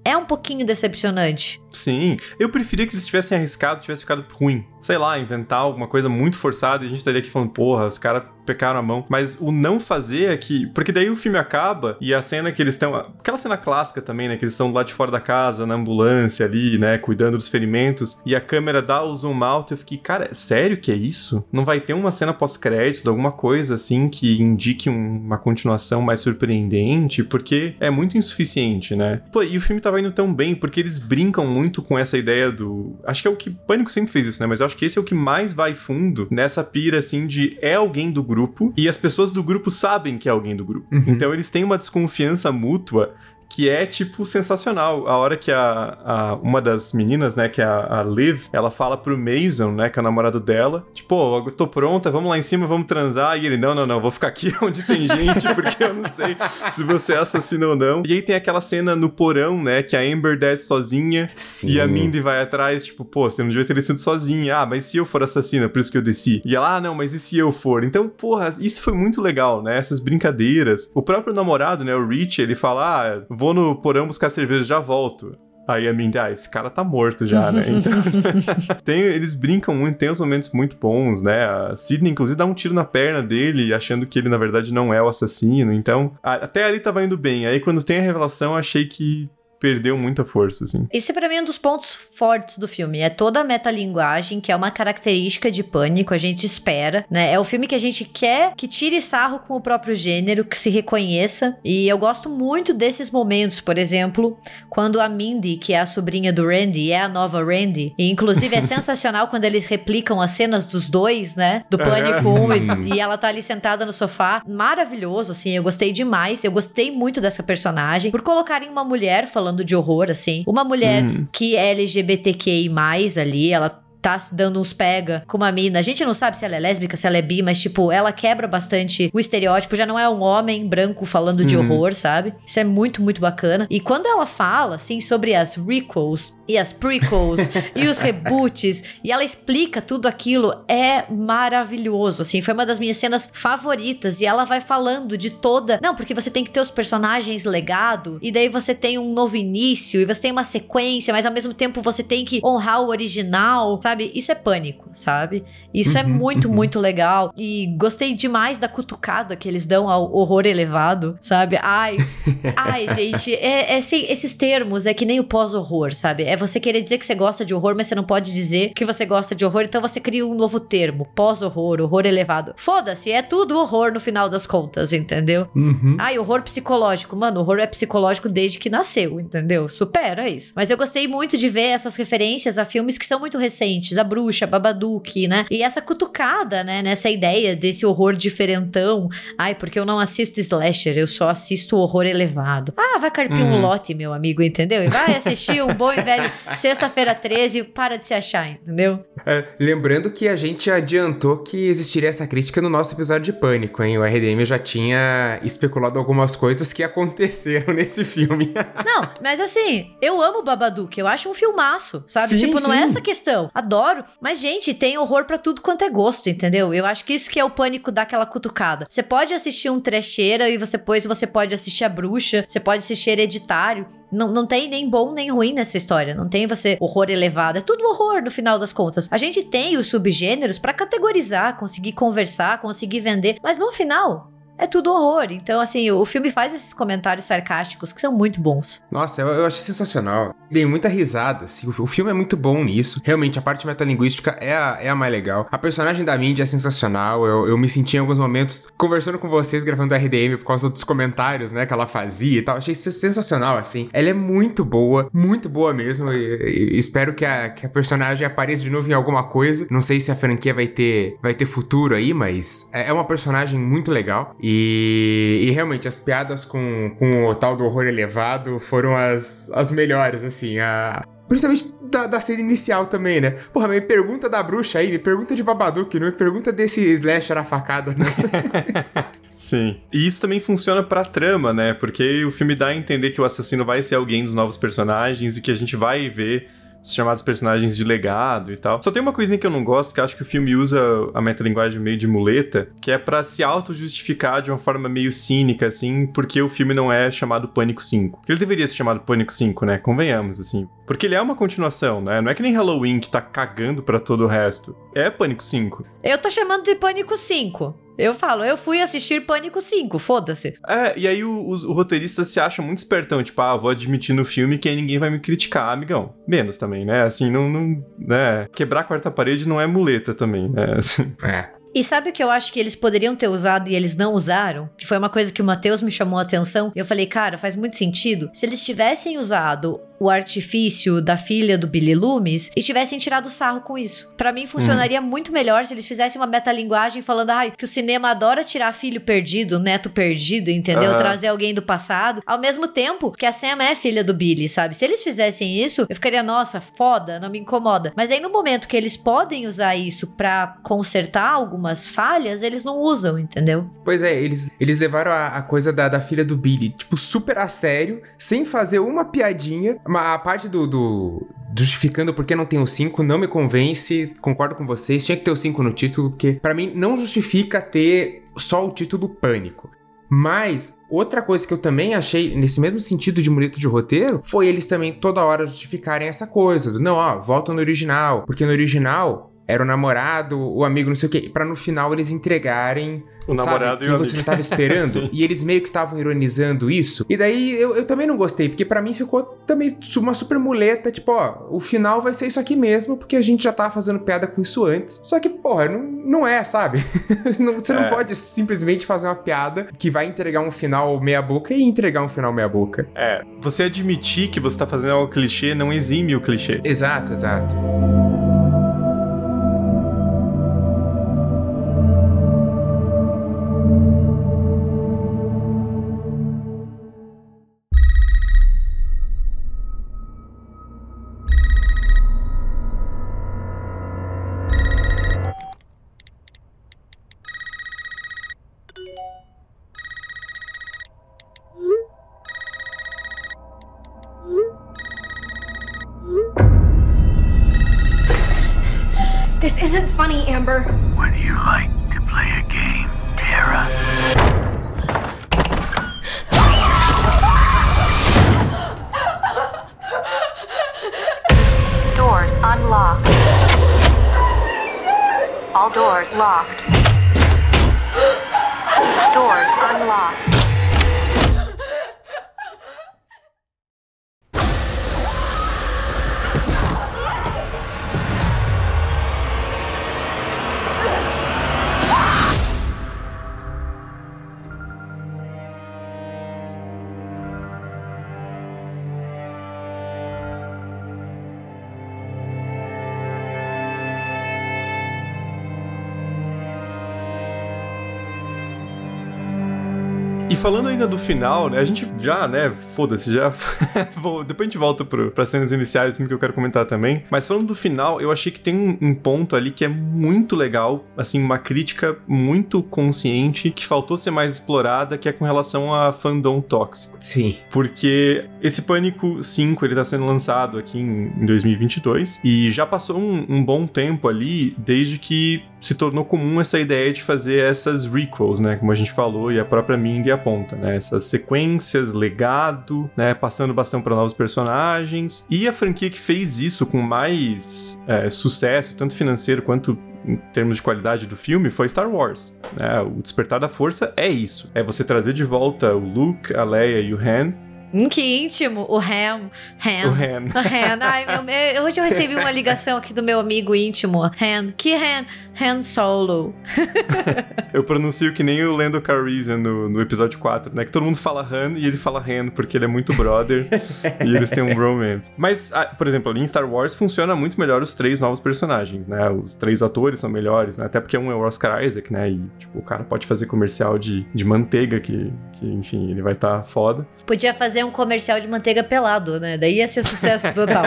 É um pouquinho decepcionante. Sim, eu preferia que eles tivessem arriscado, tivesse ficado ruim. Sei lá, inventar alguma coisa muito forçada e a gente estaria aqui falando, porra, os caras pecaram a mão. Mas o não fazer é que. Porque daí o filme acaba e a cena que eles estão. Aquela cena clássica também, né? Que eles estão lá de fora da casa, na ambulância ali, né? Cuidando dos ferimentos. E a câmera dá o zoom out. Eu fiquei, cara, sério que é isso? Não vai ter uma cena pós-créditos, alguma coisa assim que indique um, uma continuação mais surpreendente? Porque é muito insuficiente, né? Pô, e o filme tava indo tão bem porque eles brincam muito muito com essa ideia do. Acho que é o que. Pânico sempre fez isso, né? Mas eu acho que esse é o que mais vai fundo nessa pira, assim, de é alguém do grupo e as pessoas do grupo sabem que é alguém do grupo. Uhum. Então eles têm uma desconfiança mútua que é, tipo, sensacional. A hora que a, a uma das meninas, né, que é a, a, Liv, ela fala pro Mason, né, que é o namorado dela, tipo, oh, eu tô pronta, vamos lá em cima, vamos transar. E ele, não, não, não, vou ficar aqui onde tem gente, porque eu não sei se você é assassino ou não. E aí tem aquela cena no porão, né, que a Amber desce sozinha Sim. e a Mindy vai atrás, tipo, pô, você não devia ter descido sozinha. Ah, mas se eu for assassina, por isso que eu desci. E ela, ah, não, mas e se eu for? Então, porra, isso foi muito legal, né, essas brincadeiras. O próprio namorado, né, o Rich, ele fala, ah, vou no porão buscar cerveja, já volto. Aí a Mindy, ah, esse cara tá morto já, né? Então, tem, eles brincam muito, tem uns momentos muito bons, né? A Sidney, inclusive, dá um tiro na perna dele, achando que ele, na verdade, não é o assassino. Então, a, até ali tava indo bem. Aí, quando tem a revelação, achei que perdeu muita força, assim. Esse para mim é um dos pontos fortes do filme. É toda a metalinguagem, que é uma característica de pânico, a gente espera, né? É o filme que a gente quer que tire sarro com o próprio gênero, que se reconheça. E eu gosto muito desses momentos, por exemplo, quando a Mindy, que é a sobrinha do Randy, é a nova Randy. E inclusive é sensacional quando eles replicam as cenas dos dois, né? Do Pânico 1 e, e ela tá ali sentada no sofá. Maravilhoso, assim, eu gostei demais. Eu gostei muito dessa personagem. Por colocarem uma mulher falando falando de horror, assim. Uma mulher hum. que é LGBTQI, ali, ela tá se dando uns pega com uma mina. A gente não sabe se ela é lésbica, se ela é bi, mas, tipo, ela quebra bastante o estereótipo. Já não é um homem branco falando de uhum. horror, sabe? Isso é muito, muito bacana. E quando ela fala, assim, sobre as requels e as prequels e os reboots, e ela explica tudo aquilo, é maravilhoso, assim. Foi uma das minhas cenas favoritas. E ela vai falando de toda. Não, porque você tem que ter os personagens legado, e daí você tem um novo início, e você tem uma sequência, mas ao mesmo tempo você tem que honrar o original, sabe? Sabe? Isso é pânico, sabe? Isso é uhum, é muito, uhum. muito legal. E gostei demais da cutucada que eles dão ao horror elevado, sabe? Ai, ai, gente, é, é, esses termos é que nem o pós-horror, sabe? É você querer dizer que você gosta de horror, mas você não pode dizer que você gosta de horror, então você cria um novo termo, pós-horror, horror elevado. Foda-se, é tudo horror no final das contas, entendeu? Uhum. Ai, horror psicológico. Mano, horror é psicológico desde que nasceu, entendeu? Supera isso. Mas eu gostei muito de ver essas referências a filmes que são muito recentes a bruxa, Babadook, né? E essa cutucada, né, nessa ideia desse horror diferentão. Ai, porque eu não assisto slasher, eu só assisto horror elevado. Ah, vai carpir um Uhum. lote, meu amigo, entendeu? E vai assistir um bom e velho Sexta-feira 13, para de se achar, entendeu? É, lembrando que a gente adiantou que existiria essa crítica no nosso episódio de Pânico, hein? O RDM já tinha especulado algumas coisas que aconteceram nesse filme. Não, mas assim, eu amo Babadook, eu acho um filmaço, sabe? Sim, tipo, não é sim. essa questão. Adoro. Mas, gente, tem horror pra tudo quanto é gosto, entendeu? Eu acho que isso que é o pânico daquela cutucada. Você pode assistir um trecheira e você, depois você pode assistir a bruxa, você pode assistir hereditário. Não, não tem nem bom nem ruim nessa história. Não tem você horror elevado. É tudo horror no final das contas. A gente tem os subgêneros pra categorizar, conseguir conversar, conseguir vender. Mas no final, é tudo horror. Então, assim, o filme faz esses comentários sarcásticos que são muito bons. Nossa, eu, eu achei sensacional. Dei muita risada. Assim, o, o filme é muito bom nisso. Realmente, a parte metalinguística é a, é a mais legal. A personagem da Mindy é sensacional. Eu, eu me senti em alguns momentos conversando com vocês, gravando RDM por causa dos comentários, né, que ela fazia e tal. Achei sen- sensacional, assim. Ela é muito boa, muito boa mesmo. E, e espero que a, que a personagem apareça de novo em alguma coisa. Não sei se a franquia vai ter, vai ter futuro aí, mas é, é uma personagem muito legal. E, e realmente, as piadas com, com o tal do horror elevado foram as, as melhores, assim. A, Principalmente da, da cena inicial também, né? Porra, me pergunta da bruxa aí, me pergunta de Babadook, não me pergunta desse slasher a facada, né? Sim. E isso também funciona pra trama, né? Porque o filme dá a entender que o assassino vai ser alguém dos novos personagens e que a gente vai ver chamados personagens de legado e tal. Só tem uma coisinha que eu não gosto, que acho que o filme usa a metalinguagem meio de muleta, que é pra se auto-justificar de uma forma meio cínica, assim, porque o filme não é chamado Pânico 5. Ele deveria ser chamado Pânico 5, né? Convenhamos, assim. Porque ele é uma continuação, né? Não é que nem Halloween que tá cagando pra todo o resto. É Pânico 5. Eu tô chamando de Pânico 5. Eu falo, eu fui assistir Pânico 5, foda-se. É, e aí o, o- o roteirista se acha muito espertão, tipo, ah, vou admitir no filme que aí ninguém vai me criticar, amigão. Menos também, né? Assim, não, não. né? Quebrar a quarta parede não é muleta também, né? é. E sabe o que eu acho que eles poderiam ter usado e eles não usaram? Que foi uma coisa que o Matheus me chamou a atenção. E eu falei, cara, faz muito sentido. Se eles tivessem usado o artifício da filha do Billy Loomis e tivessem tirado sarro com isso. Pra mim funcionaria muito melhor se eles fizessem uma metalinguagem falando, ai, que o cinema adora tirar filho perdido, neto perdido, entendeu? Aham. Trazer alguém do passado. Ao mesmo tempo que a Sam é filha do Billy, sabe? Se eles fizessem isso, eu ficaria, nossa, foda, não me incomoda. Mas aí no momento que eles podem usar isso pra consertar algumas falhas, eles não usam, entendeu? Pois é, eles, eles levaram a, a coisa da, da filha do Billy, tipo, super a sério, sem fazer uma piadinha. A parte do, do- justificando porque não tem o 5 não me convence, concordo com vocês. Tinha que ter o 5 no título, porque pra mim não justifica ter só o título Pânico. Mas outra coisa que eu também achei nesse mesmo sentido de muleta de roteiro foi eles também toda hora justificarem essa coisa do não, ó, volta no original, porque no original era o namorado, o amigo, não sei o quê, pra no final eles entregarem O namorado sabe, e que o você amigo. não tava esperando. E eles meio que estavam ironizando isso. E daí eu, eu também não gostei, porque pra mim ficou também uma super muleta, tipo, ó, o final vai ser isso aqui mesmo, porque a gente já tava fazendo piada com isso antes. Só que, porra, não, não é, sabe? Não- você não É. pode simplesmente fazer uma piada que vai entregar um final meia-boca e entregar um final meia-boca. É, você admitir que você tá fazendo algo clichê não exime o clichê. Exato, exato. Ainda do final, né? A gente já, né? Foda-se, já. Vou, depois a gente volta pro, pra cenas iniciais, que eu quero comentar também. Mas falando do final, eu achei que tem um, um ponto ali que é muito legal, assim, uma crítica muito consciente que faltou ser mais explorada, que é com relação a fandom tóxico. Sim. Porque esse Pânico 5, ele tá sendo lançado aqui em, em 2022 e já passou um, um bom tempo ali desde que se tornou comum essa ideia de fazer essas requels, né? Como a gente falou e a própria Mindy aponta, né? Essas sequências, legado, né? Passando bastante para novos personagens. E a franquia que fez isso com mais é, sucesso, tanto financeiro quanto em termos de qualidade do filme, foi Star Wars. Né? O Despertar da Força é isso. É você trazer de volta o Luke, a Leia e o Han Hum, que íntimo, o Ham. Ham. O Han. O Han. Ai, meu, hoje eu recebi uma ligação aqui do meu amigo íntimo, Han. Que Han? Han Solo. eu pronuncio que nem o Lando Calrissian no, no episódio 4, né? Que todo mundo fala Han e ele fala Han porque ele é muito brother e eles têm um romance. Mas, ah, por exemplo, ali em Star Wars funciona muito melhor os três novos personagens, né? Os três atores são melhores, né? Até porque um é o Oscar Isaac, né? E, tipo, o cara pode fazer comercial de, de manteiga que, que, enfim, ele vai estar tá foda. Podia fazer um comercial de manteiga pelado, né? Daí ia ser sucesso total.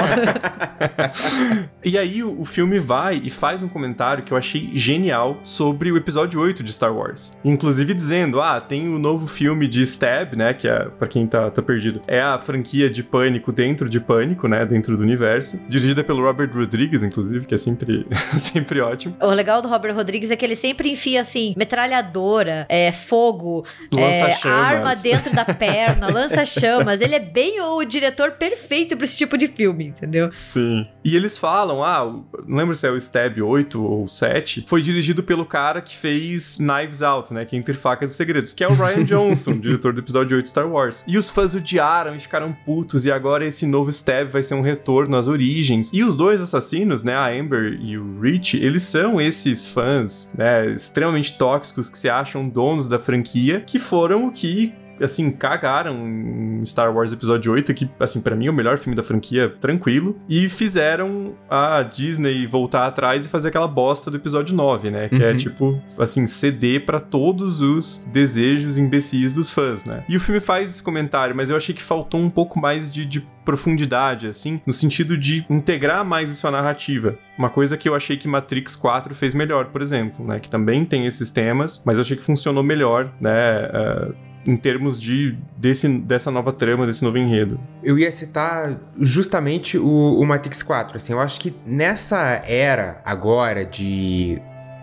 e aí o, o filme vai e faz um comentário que eu achei genial sobre o episódio 8 de Star Wars. Inclusive dizendo, ah, tem o um novo filme de Stab, né? Que é, pra quem tá, tá perdido, é a franquia de Pânico dentro de Pânico, né? Dentro do universo. Dirigida pelo Robert Rodrigues, inclusive, que é sempre, sempre ótimo. O legal do Robert Rodrigues é que ele sempre enfia, assim, metralhadora, é, fogo, é, arma dentro da perna, lança-chamas. Ele é bem o diretor perfeito pra esse tipo de filme, entendeu? Sim. E eles falam, ah, não lembro se é o Stab 8 ou 7, foi dirigido pelo cara que fez Knives Out, né? Que é Entre Facas e Segredos, que é o Ryan Johnson, diretor do episódio 8 de Star Wars. E os fãs odiaram e ficaram putos, e agora esse novo Stab vai ser um retorno às origens. E os dois assassinos, né? A Amber e o Rich, eles são esses fãs, né? Extremamente tóxicos que se acham donos da franquia, que foram o que assim, cagaram em Star Wars Episódio 8, que, assim, para mim é o melhor filme da franquia, tranquilo, e fizeram a Disney voltar atrás e fazer aquela bosta do Episódio 9, né? Que é, uhum. é, tipo, assim, ceder para todos os desejos imbecis dos fãs, né? E o filme faz esse comentário, mas eu achei que faltou um pouco mais de, de profundidade, assim, no sentido de integrar mais isso à narrativa. Uma coisa que eu achei que Matrix 4 fez melhor, por exemplo, né? Que também tem esses temas, mas eu achei que funcionou melhor, né? Uh, em termos de desse, dessa nova trama, desse novo enredo. Eu ia citar justamente o, o Matrix 4. Assim, eu acho que nessa era agora de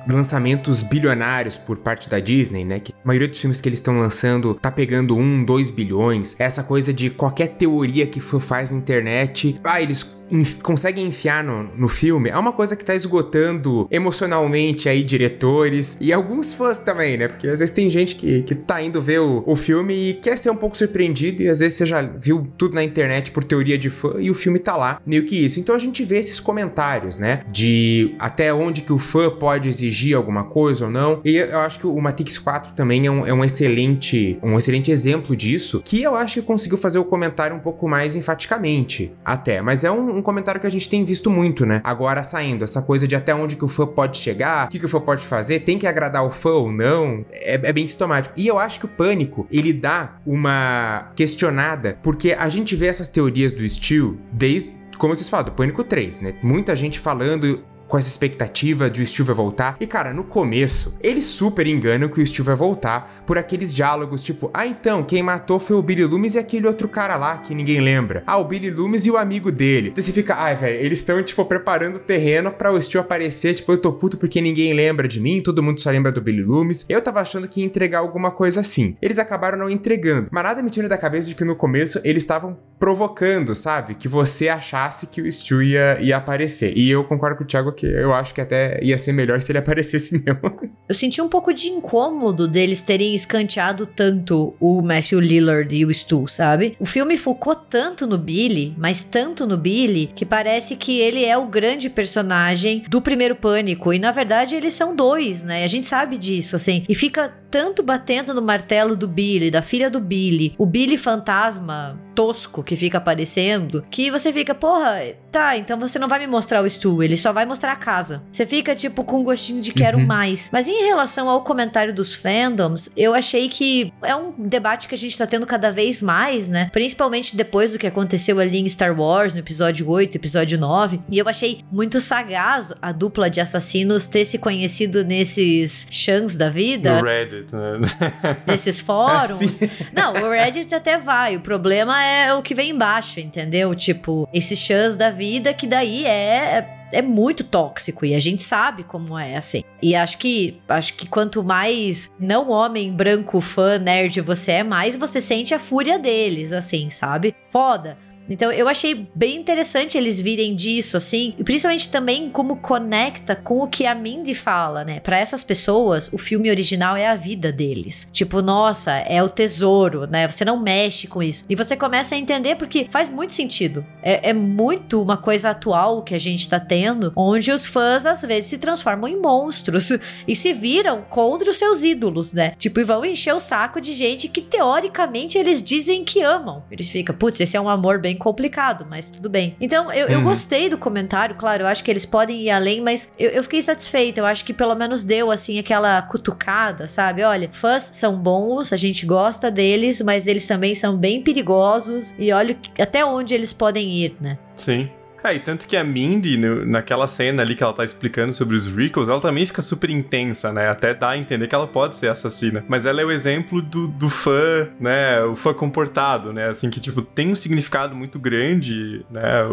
lançamentos bilionários por parte da Disney, né? Que a maioria dos filmes que eles estão lançando tá pegando um, dois bilhões. Essa coisa de qualquer teoria que faz na internet, ah, eles conseguem enfiar no, no filme é uma coisa que tá esgotando emocionalmente aí diretores e alguns fãs também, né? Porque às vezes tem gente que, que tá indo ver o, o filme e quer ser um pouco surpreendido e às vezes você já viu tudo na internet por teoria de fã e o filme tá lá, meio que isso. Então a gente vê esses comentários, né? De até onde que o fã pode exigir alguma coisa ou não. E eu acho que o Matrix 4 também é um, é um excelente um excelente exemplo disso, que eu acho que conseguiu fazer o comentário um pouco mais enfaticamente até, mas é um, um comentário que a gente tem visto muito, né? Agora saindo, essa coisa de até onde que o fã pode chegar, o que, que o fã pode fazer, tem que agradar o fã ou não, é, é bem sintomático. E eu acho que o Pânico, ele dá uma questionada, porque a gente vê essas teorias do Steel desde como vocês falam, do Pânico 3, né? Muita gente falando com essa expectativa de o Steve voltar. E cara, no começo, eles super enganam que o Steve vai voltar por aqueles diálogos tipo: "Ah, então, quem matou foi o Billy Loomis e aquele outro cara lá que ninguém lembra. Ah, o Billy Loomis e o amigo dele". Então você fica: "Ai, velho, eles estão tipo preparando o terreno para o Steve aparecer, tipo, eu tô puto porque ninguém lembra de mim, todo mundo só lembra do Billy Loomis". Eu tava achando que ia entregar alguma coisa assim. Eles acabaram não entregando. Mas nada me tira da cabeça de que no começo eles estavam provocando, sabe? Que você achasse que o Stu ia, ia aparecer. E eu concordo com o Thiago que eu acho que até ia ser melhor se ele aparecesse mesmo. Eu senti um pouco de incômodo deles terem escanteado tanto o Matthew Lillard e o Stu, sabe? O filme focou tanto no Billy, mas tanto no Billy, que parece que ele é o grande personagem do primeiro Pânico. E na verdade eles são dois, né? A gente sabe disso, assim. E fica tanto batendo no martelo do Billy, da filha do Billy, o Billy fantasma tosco que fica aparecendo, que você fica, porra, tá, então você não vai me mostrar o Stu, ele só vai mostrar a casa. Você fica, tipo, com um gostinho de quero Uhum. mais. Mas em relação ao comentário dos fandoms, eu achei que é um debate que a gente tá tendo cada vez mais, né? Principalmente depois do que aconteceu ali em Star Wars, no episódio 8, episódio 9. E eu achei muito sagaz a dupla de assassinos ter se conhecido nesses chans da vida, No Reddit, né? nesses fóruns. Sim. Não, o Reddit até vai. O problema é o que vem embaixo, entendeu? Tipo, esses chãs da vida que daí é. É muito tóxico e a gente sabe como é assim. E acho que acho que quanto mais não homem branco fã nerd você é, mais você sente a fúria deles, assim, sabe? Foda. Então eu achei bem interessante eles virem disso, assim, e principalmente também como conecta com o que a Mindy fala, né? Pra essas pessoas, o filme original é a vida deles. Tipo, nossa, é o tesouro, né? Você não mexe com isso. E você começa a entender porque faz muito sentido. É, é muito uma coisa atual que a gente tá tendo, onde os fãs às vezes se transformam em monstros e se viram contra os seus ídolos, né? Tipo, e vão encher o saco de gente que teoricamente eles dizem que amam. Eles ficam, putz, esse é um amor bem complicado, mas tudo bem. Então, eu, eu Uhum. gostei do comentário, claro, eu acho que eles podem ir além, mas eu, eu fiquei satisfeita. Eu acho que pelo menos deu, assim, aquela cutucada, sabe? Olha, fãs são bons, a gente gosta deles, mas eles também são bem perigosos e olha até onde eles podem ir, né? Sim. É, e tanto que a Mindy, no- naquela cena ali que ela tá explicando sobre os Rickles, ela também fica super intensa, né? Até dá a entender que ela pode ser assassina. Mas ela é o exemplo do, do fã, né? O fã comportado, né? Assim, que, tipo, tem um significado muito grande, né?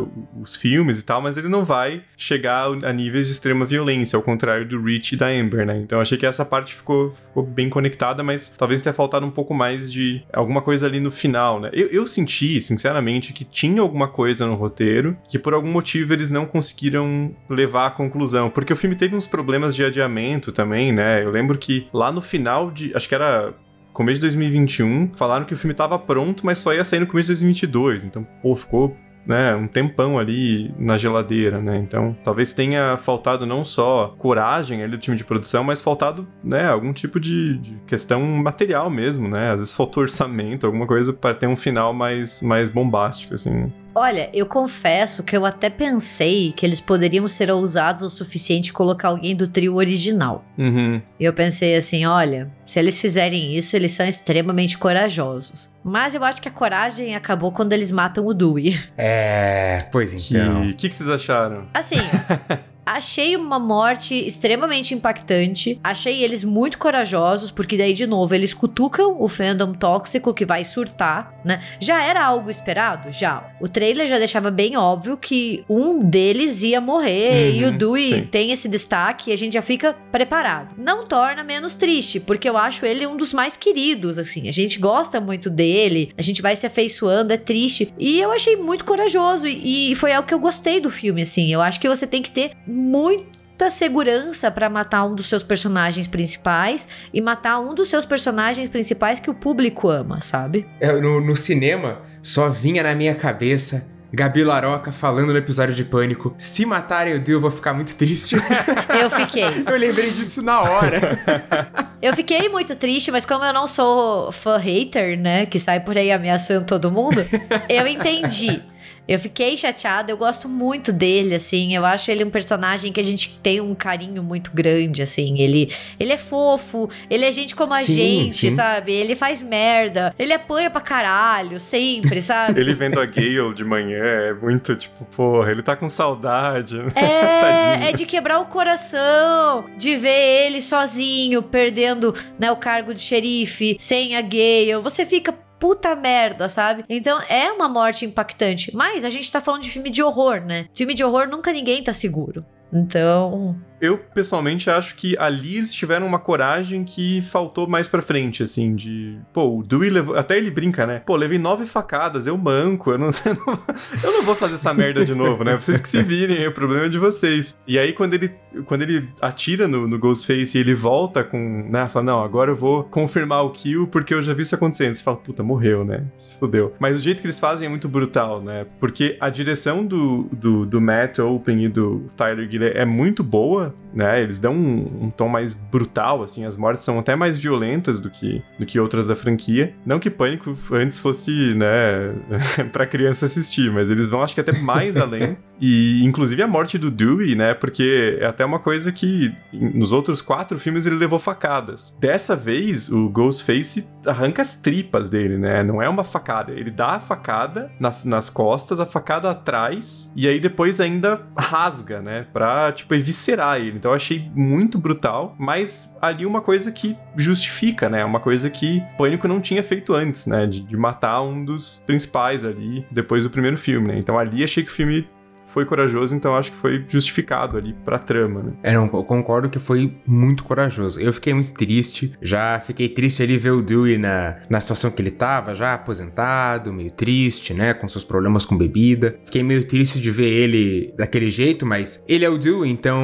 Os filmes e tal, mas ele não vai chegar a níveis de extrema violência, ao contrário do Rich e da Amber, né? Então achei que essa parte ficou, ficou bem conectada, mas talvez tenha faltado um pouco mais de alguma coisa ali no final, né? Eu, eu senti, sinceramente, que tinha alguma coisa no roteiro que por algum motivo eles não conseguiram levar à conclusão. Porque o filme teve uns problemas de adiamento também, né? Eu lembro que lá no final de. Acho que era. Começo de 2021, falaram que o filme tava pronto, mas só ia sair no começo de 2022. Então, pô, ficou né, um tempão ali na geladeira, né? Então, talvez tenha faltado não só coragem ali do time de produção, mas faltado, né, algum tipo de, de questão material mesmo, né? Às vezes faltou orçamento, alguma coisa para ter um final mais, mais bombástico, assim. Olha, eu confesso que eu até pensei que eles poderiam ser ousados o suficiente colocar alguém do trio original. Uhum. E eu pensei assim, olha, se eles fizerem isso, eles são extremamente corajosos. Mas eu acho que a coragem acabou quando eles matam o Dewey. É, pois Que, então. que que vocês acharam? Assim, achei uma morte extremamente impactante. Achei eles muito corajosos, porque daí, de novo, eles cutucam o fandom tóxico que vai surtar, né? Já era algo esperado? Já. O trailer já deixava bem óbvio que um deles ia morrer e o Uhum, Dewey sim. tem esse destaque e a gente já fica preparado. Não torna menos triste, porque eu acho ele um dos mais queridos, assim. A gente gosta muito dele, a gente vai se afeiçoando, é triste. E eu achei muito corajoso e, e foi algo que eu gostei do filme, assim. Eu acho que você tem que ter muita segurança pra matar um dos seus personagens principais e matar um dos seus personagens principais que o público ama, sabe? Eu, no, no cinema, só vinha na minha cabeça Gabi Laroca falando no episódio de Pânico: se matarem o Dio, eu vou ficar muito triste. Eu fiquei. eu lembrei disso na hora. Eu fiquei muito triste, mas como eu não sou fã hater, né, que sai por aí ameaçando todo mundo, eu entendi. Eu fiquei chateada, eu gosto muito dele, assim. Eu acho ele um personagem que a gente tem um carinho muito grande, assim. Ele, ele é fofo, ele é gente como a Sim, gente, sim. sabe? Ele faz merda, ele apanha pra caralho, sempre, sabe? Ele vendo a Gale de manhã é muito tipo, porra, ele tá com saudade. É, Tadinho. é de quebrar o coração, de ver ele sozinho, perdendo né, o cargo de xerife, sem a Gale. Você fica puta merda, sabe? Então é uma morte impactante. Mas a gente tá falando de filme de horror, né? Filme de horror nunca ninguém tá seguro. Então, Eu, pessoalmente, acho que ali eles tiveram uma coragem que faltou mais pra frente, assim, de... Pô, o Dewey levou... Até ele brinca, né? Pô, levei nove facadas, eu manco, eu não, eu não, eu não vou fazer essa merda de novo, né? Vocês que se virem, o problema é de vocês. E aí, quando ele, quando ele atira no, no Ghostface e ele volta com... Né? Fala, não, agora eu vou confirmar o kill porque eu já vi isso acontecendo. Você fala, puta, morreu, né? Se fudeu. Mas o jeito que eles fazem é muito brutal, né? Porque a direção do, do, do Matt Open e do Tyler Gillett é muito boa, Sure. Né? Eles dão um, um, tom mais brutal, assim, as mortes são até mais violentas do que, do que outras da franquia. Não que Pânico antes fosse, né, pra criança assistir, mas eles vão, acho que até mais além. E, inclusive, a morte do Dewey, né, porque é até uma coisa que nos outros quatro filmes ele levou facadas. Dessa vez, o Ghostface arranca as tripas dele, né? Não é uma facada. Ele dá a facada na, nas costas, a facada atrás, e aí depois ainda rasga, né? Pra, tipo, eviscerar ele. Então eu achei muito brutal, mas ali uma coisa que justifica, né? Uma coisa que Pânico não tinha feito antes, né? De, de matar um dos principais ali depois do primeiro filme, né? Então ali achei que o filme foi corajoso, então acho que foi justificado ali pra trama, né? É, não, eu concordo que foi muito corajoso. Eu fiquei muito triste, já fiquei triste ali ver o Dewey na, na situação que ele tava, já aposentado, meio triste, né, com seus problemas com bebida. Fiquei meio triste de ver ele daquele jeito, mas ele é o Dewey, então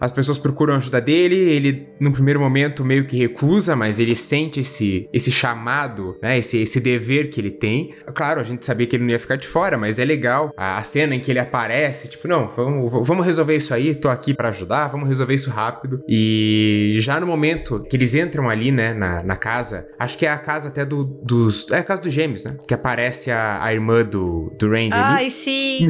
as pessoas procuram ajuda dele, ele no primeiro momento meio que recusa, mas ele sente esse, esse chamado, né, esse, esse dever que ele tem. Claro, a gente sabia que ele não ia ficar de fora, mas é legal a, a cena em que ele aparece aparece, tipo, não, vamos, vamos resolver isso aí, tô aqui para ajudar, vamos resolver isso rápido. E já no momento que eles entram ali, né, na, na casa, acho que é a casa até do, dos. É a casa dos gêmeos, né? Que aparece a, a irmã do, do Randy Ai, ali. sim!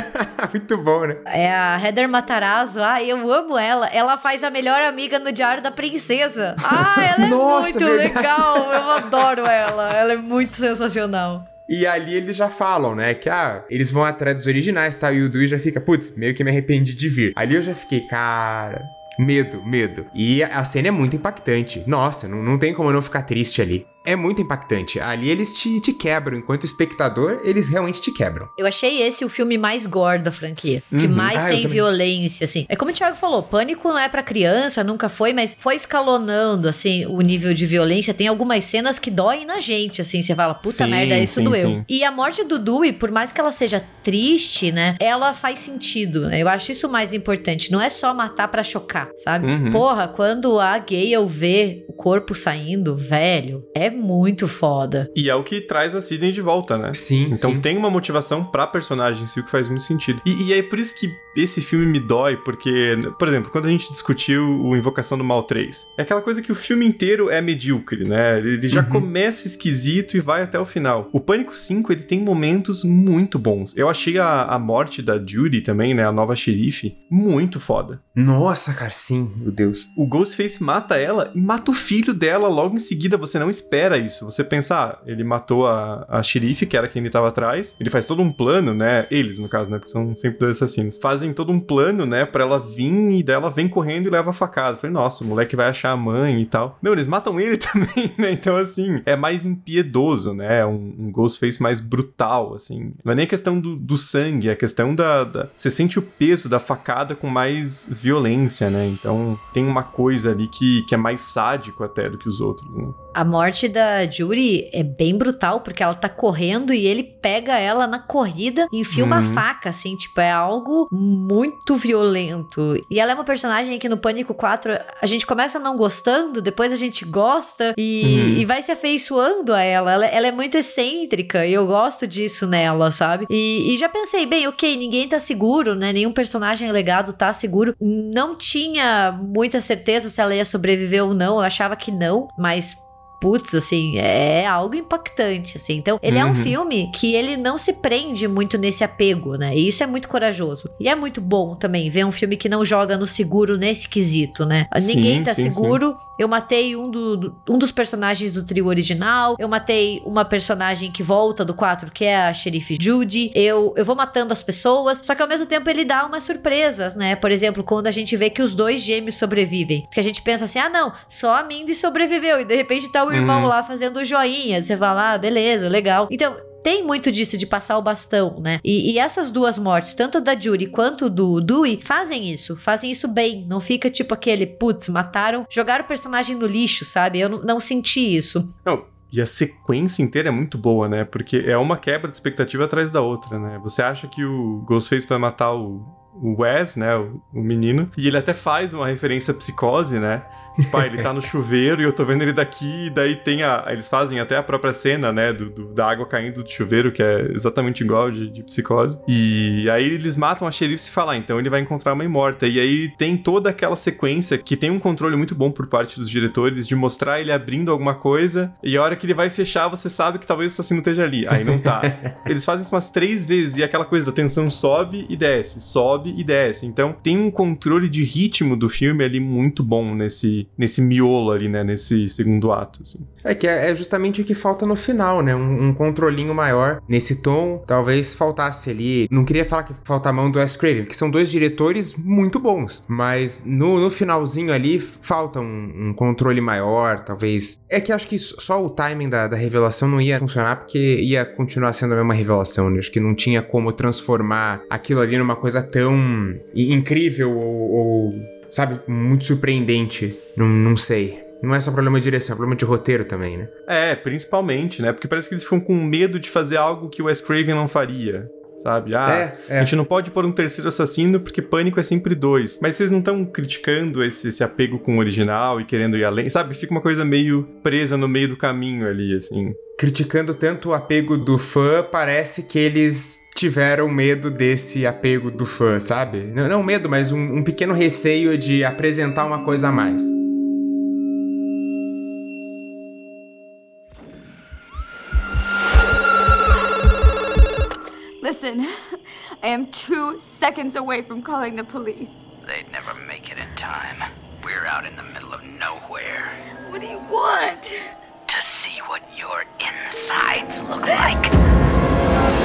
Muito bom, né? É a Heather Matarazzo. Ai, eu amo ela. Ela faz a melhor amiga no Diário da Princesa. Ah, ela é Nossa, muito verdade. legal. Eu adoro ela. Ela é muito sensacional. E ali eles já falam, né? Que ah, eles vão atrás dos originais, tá? E o Dewey já fica, putz, meio que me arrependi de vir. Ali eu já fiquei, cara. Medo, medo. E a cena é muito impactante. Nossa, não, não tem como eu não ficar triste ali. É muito impactante. Ali eles te, te quebram. Enquanto espectador, eles realmente te quebram. Eu achei esse o filme mais gore da franquia. Que Uhum. mais Ah, tem violência, assim. É como o Thiago falou, Pânico não é pra criança, nunca foi, mas foi escalonando, assim, o nível de violência. Tem algumas cenas que doem na gente, assim. Você fala, puta Sim, merda, isso sim, doeu. sim. E a morte do Dewey, por mais que ela seja triste, né? Ela faz sentido, né? Eu acho isso o mais importante. Não é só matar pra chocar, sabe? Uhum. Porra, quando a Gale vê o corpo saindo, velho, é muito foda. E é o que traz a Sidney de volta, né? Sim, Então sim. tem uma motivação pra personagem em si, o que faz muito sentido. E, e é por isso que esse filme me dói, porque, por exemplo, quando a gente discutiu o Invocação do Mal 3, é aquela coisa que o filme inteiro é medíocre, né? Ele já Uhum. começa esquisito e vai até o final. O Pânico 5, ele tem momentos muito bons. Eu achei a, a morte da Judy também, né? A nova xerife, muito foda. Nossa, cara, sim, meu Deus. O Ghostface mata ela e mata o filho dela logo em seguida. Você não espera isso. Você pensa, ah, ele matou a, a xerife, que era quem ele tava atrás. Ele faz todo um plano, né? Eles, no caso, né? Porque são sempre dois assassinos. Fazem todo um plano, né? Pra ela vir e daí ela vem correndo e leva a facada. Falei, nossa, o moleque vai achar a mãe e tal. Não, eles matam ele também, né? Então, assim, é mais impiedoso, né? Um, um Ghostface mais brutal, assim. Não é nem a questão do, do sangue, é a questão da, da. Você sente o peso da facada com mais violência, né? Então tem uma coisa ali que, que é mais sádico até do que os outros, né? A morte da Judy é bem brutal, porque ela tá correndo e ele pega ela na corrida e enfia uma Uhum. faca, assim, tipo, é algo muito violento. E ela é uma personagem que no Pânico 4 a gente começa não gostando, depois a gente gosta e, Uhum. e vai se afeiçoando a ela. ela. ela é muito excêntrica e eu gosto disso nela, sabe? E, e já pensei, bem, ok, ninguém tá seguro, né? Nenhum personagem legado tá seguro. Não tinha muita certeza se ela ia sobreviver ou não, eu achava que não, mas putz, assim, é algo impactante, assim. Então, ele é um Uhum. filme que ele não se prende muito nesse apego, né? E isso é muito corajoso. E é muito bom também ver um filme que não joga no seguro nesse quesito, né? Sim, Ninguém tá sim, seguro. Eu matei um, do, do- um dos personagens do trio original. Eu matei uma personagem que volta do 4, que é a xerife Judy. Eu, eu vou matando as pessoas. Só que ao mesmo tempo ele dá umas surpresas, né? Por exemplo, quando a gente vê que os dois gêmeos sobrevivem. Que a gente pensa assim: ah, não, só a Mindy sobreviveu. E de repente tá o irmão Uhum. lá fazendo o joinha. Você fala, ah, beleza, legal. Então. Tem muito disso de passar o bastão, né? E, e essas duas mortes, tanto da Judy quanto do Dewey, fazem isso. Fazem isso bem. Não fica tipo aquele, putz, mataram, jogaram o personagem no lixo, sabe? Eu não, não senti isso. Não, e a sequência inteira é muito boa, né? Porque é uma quebra de expectativa atrás da outra, né? Você acha que o Ghostface vai matar o, o Wes, né, o, o menino, e ele até faz uma referência à psicose, né? Tipo, ah, ele tá no chuveiro e eu tô vendo ele daqui, e daí tem a. Eles fazem até a própria cena, né? Do, do da água caindo do chuveiro, que é exatamente igual de, de psicose. E aí eles matam a xerife se falar, então ele vai encontrar a mãe morta. E aí tem toda aquela sequência que tem um controle muito bom por parte dos diretores de mostrar ele abrindo alguma coisa, e a hora que ele vai fechar, você sabe que talvez o assassino esteja ali. Aí não tá. eles fazem isso umas três vezes e aquela coisa da tensão sobe e desce, sobe e desce. Então tem um controle de ritmo do filme ali muito bom nesse nesse miolo ali, né? Nesse segundo ato, assim. É que é, é justamente o que falta no final, né? Um, um, controlinho maior nesse tom. Talvez faltasse ali. Não queria falar que falta a mão do Wes Craven, porque são dois diretores muito bons. Mas no, no finalzinho ali falta um, um, controle maior, talvez. É que acho que só o timing da, da revelação não ia funcionar, porque ia continuar sendo a mesma revelação, né? Acho que não tinha como transformar aquilo ali numa coisa tão incrível ou, ou sabe, muito surpreendente. Não, não sei. Não é só problema de direção, é problema de roteiro também, né? É, principalmente, né? Porque parece que eles ficam com medo de fazer algo que o Wes Craven não faria sabe? Ah, é, é. a gente não pode pôr um terceiro assassino porque pânico é sempre dois. Mas vocês não estão criticando esse, esse, apego com o original e querendo ir além, sabe? Fica uma coisa meio presa no meio do caminho ali, assim. Criticando tanto o apego do fã, parece que eles tiveram medo desse apego do fã, sabe? Não, não medo, mas um, um pequeno receio de apresentar uma coisa a mais. Listen, I am two seconds away from calling the police. They'd never make it in time. We're out in the middle of nowhere. What do you want? To see what your insides look like.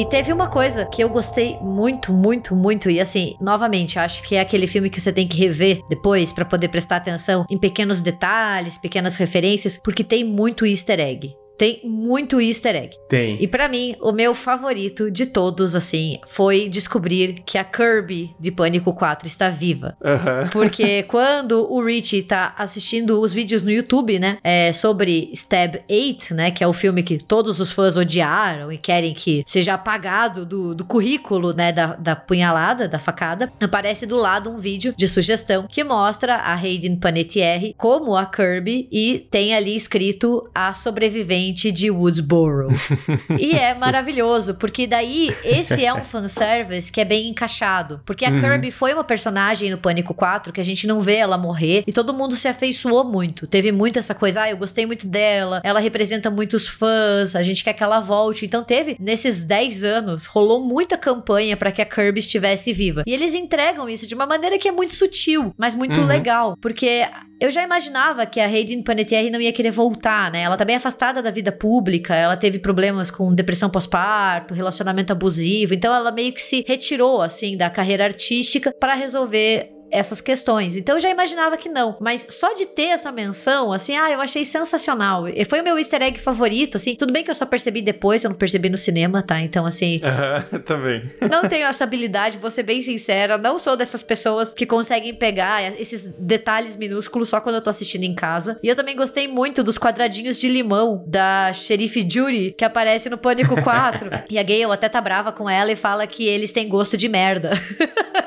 E teve uma coisa que eu gostei muito, muito, muito. E assim, novamente, acho que é aquele filme que você tem que rever depois para poder prestar atenção em pequenos detalhes, pequenas referências, porque tem muito easter egg tem muito easter egg. Tem. E para mim, o meu favorito de todos, assim, foi descobrir que a Kirby de Pânico 4 está viva. Uhum. Porque quando o Richie tá assistindo os vídeos no YouTube, né, é, sobre Stab 8, né, que é o filme que todos os fãs odiaram e querem que seja apagado do, do currículo, né, da, da punhalada, da facada, aparece do lado um vídeo de sugestão que mostra a Hayden Panettiere como a Kirby e tem ali escrito a sobrevivente de Woodsboro. e é maravilhoso, porque daí esse é um fanservice que é bem encaixado. Porque a uhum. Kirby foi uma personagem no Pânico 4 que a gente não vê ela morrer e todo mundo se afeiçoou muito. Teve muito essa coisa, ah, eu gostei muito dela, ela representa muitos fãs, a gente quer que ela volte. Então teve, nesses 10 anos, rolou muita campanha para que a Kirby estivesse viva. E eles entregam isso de uma maneira que é muito sutil, mas muito uhum. legal. Porque eu já imaginava que a Hayden Panettiere não ia querer voltar, né? Ela tá bem afastada da vida pública, ela teve problemas com depressão pós-parto, relacionamento abusivo, então ela meio que se retirou, assim, da carreira artística para resolver essas questões. Então eu já imaginava que não. Mas só de ter essa menção, assim, ah, eu achei sensacional. E foi o meu easter egg favorito, assim. Tudo bem que eu só percebi depois, eu não percebi no cinema, tá? Então, assim. também. Não tenho essa habilidade, vou ser bem sincera. Não sou dessas pessoas que conseguem pegar esses detalhes minúsculos só quando eu tô assistindo em casa. E eu também gostei muito dos quadradinhos de limão da xerife Judy, que aparece no Pânico 4. e a Gale até tá brava com ela e fala que eles têm gosto de merda.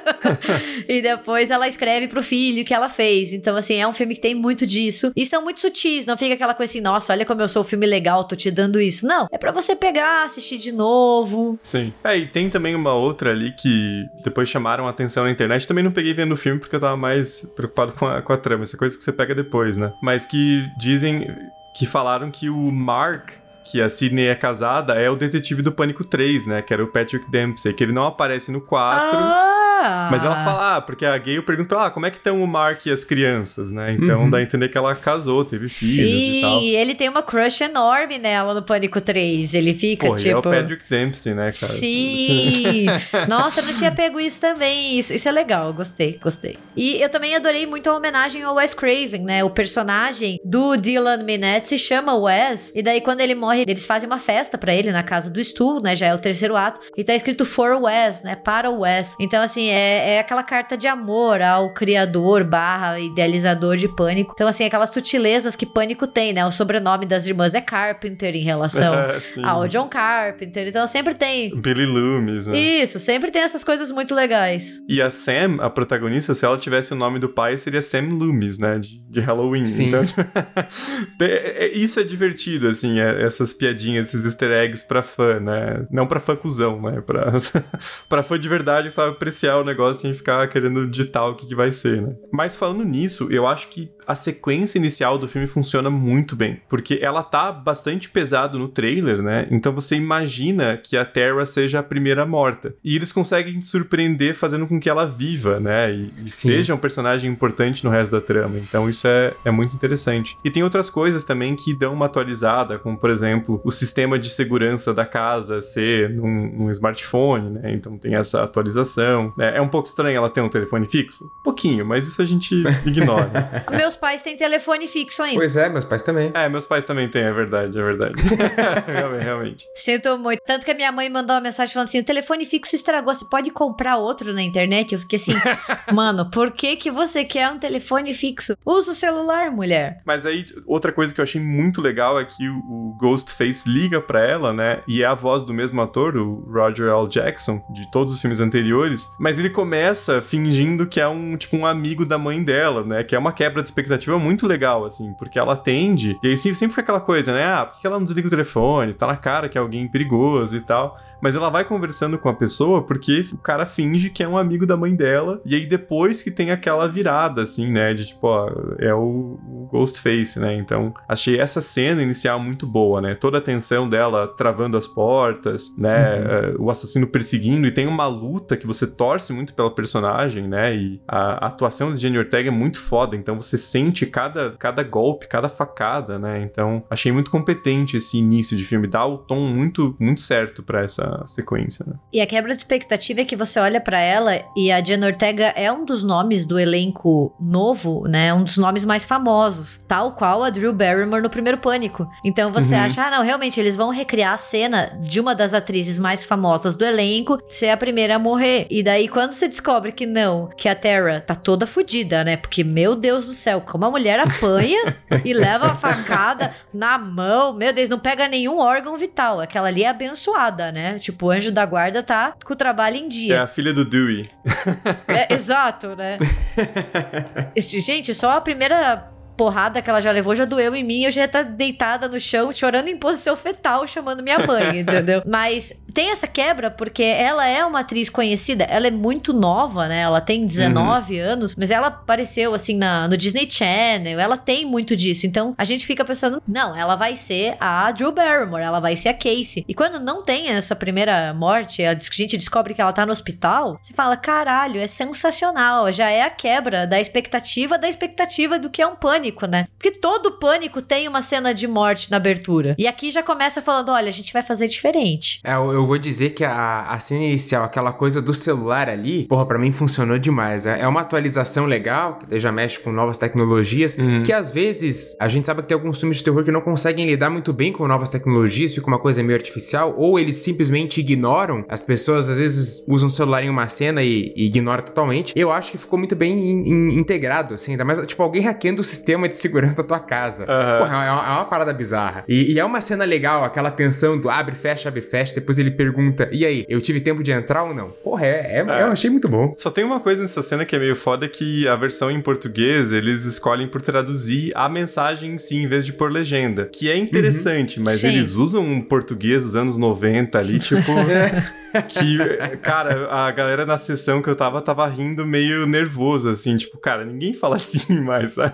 e depois ela escreve pro filho que ela fez. Então, assim, é um filme que tem muito disso. E são muito sutis, não fica aquela coisa assim, nossa, olha como eu sou um filme legal, tô te dando isso. Não, é para você pegar, assistir de novo. Sim. É, e tem também uma outra ali que depois chamaram atenção na internet. Também não peguei vendo o filme porque eu tava mais preocupado com a, com a trama. Essa coisa que você pega depois, né? Mas que dizem que falaram que o Mark que a Sidney é casada é o detetive do Pânico 3, né? Que era o Patrick Dempsey, que ele não aparece no 4. Ah! Mas ela fala, ah, porque a Gale pergunta pra ela, ah, como é que estão o Mark e as crianças, né? Então Uhum. dá a entender que ela casou, teve filhos Sim, e tal. ele tem uma crush enorme nela no Pânico 3. Ele fica Pô, e é tipo. o Patrick Dempsey, né, cara? Sim! Nossa, eu não tinha pego isso também. Isso, isso é legal, gostei, gostei. E eu também adorei muito a homenagem ao Wes Craven, né? O personagem do Dylan Minnette se chama Wes. E daí, quando ele morre, eles fazem uma festa pra ele na casa do Stu, né? Já é o terceiro ato. E tá escrito For Wes, né? Para o Wes. Então, assim, é, é aquela carta de amor ao criador barra idealizador de Pânico. Então, assim, aquelas sutilezas que Pânico tem, né? O sobrenome das irmãs é Carpenter em relação Sim. ao John Carpenter. Então, sempre tem Billy Loomis, né? isso, sempre tem essas coisas muito legais. E a Sam, a protagonista, se ela tivesse o nome do pai, seria Sam Loomis, né? De, de Halloween. Sim. Então, tipo, é- é- isso é divertido, assim, é- essas piadinhas, esses easter eggs pra fã, né? Não pra fã cuzão, né? Pra, pra fã de verdade que sabe apreciar o negócio sem ficar querendo ditar o que, que vai ser, né? Mas falando nisso, eu acho que a sequência inicial do filme funciona muito bem. Porque ela tá bastante pesado no trailer, né? Então você imagina que a Terra seja a primeira morta. E eles conseguem te surpreender fazendo com que ela viva, né? E, e seja um personagem importante no resto da trama. Então isso é, é muito interessante. E tem outras coisas também que dão uma atualizada, como por exemplo, o sistema de segurança da casa ser num, num smartphone, né? Então tem essa atualização. né? É um pouco estranho ela ter um telefone fixo? Pouquinho, mas isso a gente ignora. Meus pais têm telefone fixo ainda. Pois é, meus pais também. É, meus pais também têm, é verdade, é verdade. realmente, realmente. Sinto muito. Tanto que a minha mãe mandou uma mensagem falando assim: o telefone fixo estragou, você pode comprar outro na internet? Eu fiquei assim, mano, por que que você quer um telefone fixo? Usa o celular, mulher. Mas aí, outra coisa que eu achei muito legal é que o, o Ghostface liga pra ela, né? E é a voz do mesmo ator, o Roger L. Jackson, de todos os filmes anteriores. Mas ele começa fingindo que é um, tipo, um amigo da mãe dela, né? Que é uma quebra de expectativa muito legal, assim, porque ela atende. E aí sempre fica aquela coisa, né? Ah, por que ela não desliga o telefone? Tá na cara que é alguém perigoso e tal. Mas ela vai conversando com a pessoa porque o cara finge que é um amigo da mãe dela. E aí depois que tem aquela virada, assim, né? De tipo, ó, é o, o Ghostface, né? Então achei essa cena inicial muito boa, né? Toda a tensão dela travando as portas, né? eh, o assassino perseguindo. E tem uma luta que você torce muito pela personagem, né? E a, atuação de Jenny Ortega é muito foda. Então você sente cada, cada golpe, cada facada, né? Então achei muito competente esse início de filme. Dá o tom muito, muito certo pra essa sequência, né? E a quebra de expectativa é que você olha pra ela e a Jenna Ortega é um dos nomes do elenco novo, né? Um dos nomes mais famosos, tal qual a Drew Barrymore no primeiro Pânico. Então você Uhum. acha, ah, não, realmente eles vão recriar a cena de uma das atrizes mais famosas do elenco ser a primeira a morrer. E daí quando você descobre que não, que a Terra tá toda fodida, né? Porque meu Deus do céu, como a mulher apanha e leva a facada na mão, meu Deus, não pega nenhum órgão vital. Aquela ali é abençoada, né? Tipo, o anjo da guarda tá com o trabalho em É dia. a filha do Dewey. É, exato, né? Gente, só a primeira porrada que ela já levou já doeu em mim. Eu já ia estar deitada no chão, chorando em posição fetal, chamando minha mãe, entendeu? Mas tem essa quebra porque ela é uma atriz conhecida. Ela é muito nova, né? Ela tem 19 anos, mas ela apareceu assim na, no Disney Channel. Ela tem muito disso. Então a gente fica pensando, não, ela vai ser a Drew Barrymore, ela vai ser a Casey. E quando não tem essa primeira morte, a gente descobre que ela tá no hospital, você fala, caralho, é sensacional. Já é a quebra da expectativa da expectativa do que é um pânico, né? Porque todo pânico tem uma cena de morte na abertura. E aqui já começa falando, olha, a gente vai fazer diferente. É, eu, vou dizer que a, a cena inicial, aquela coisa do celular ali, porra, pra mim funcionou demais. É, é uma atualização legal, que já mexe com novas tecnologias, Uhum. que às vezes a gente sabe que tem alguns filmes de terror que não conseguem lidar muito bem com novas tecnologias, fica uma coisa meio artificial, ou eles simplesmente ignoram. As pessoas às vezes usam o celular em uma cena e, e ignoram totalmente. Eu acho que ficou muito bem in- in- integrado, assim, ainda mais, tipo, alguém hackeando o sistema de segurança da tua casa. Aham. Porra, é uma, é uma parada bizarra. E, e é uma cena legal, aquela tensão do abre, fecha, abre, fecha. Depois ele pergunta: E aí, eu tive tempo de entrar ou não? Porra, é, é- eu achei muito bom. Só tem uma coisa nessa cena que é meio foda que a versão em português eles escolhem por traduzir a mensagem em si em vez de por legenda. Que é interessante, mas Sim. eles usam um português dos anos 90 ali, tipo. que, cara, a galera na sessão que eu tava tava rindo meio nervoso, assim, tipo, cara, ninguém fala assim mais, sabe?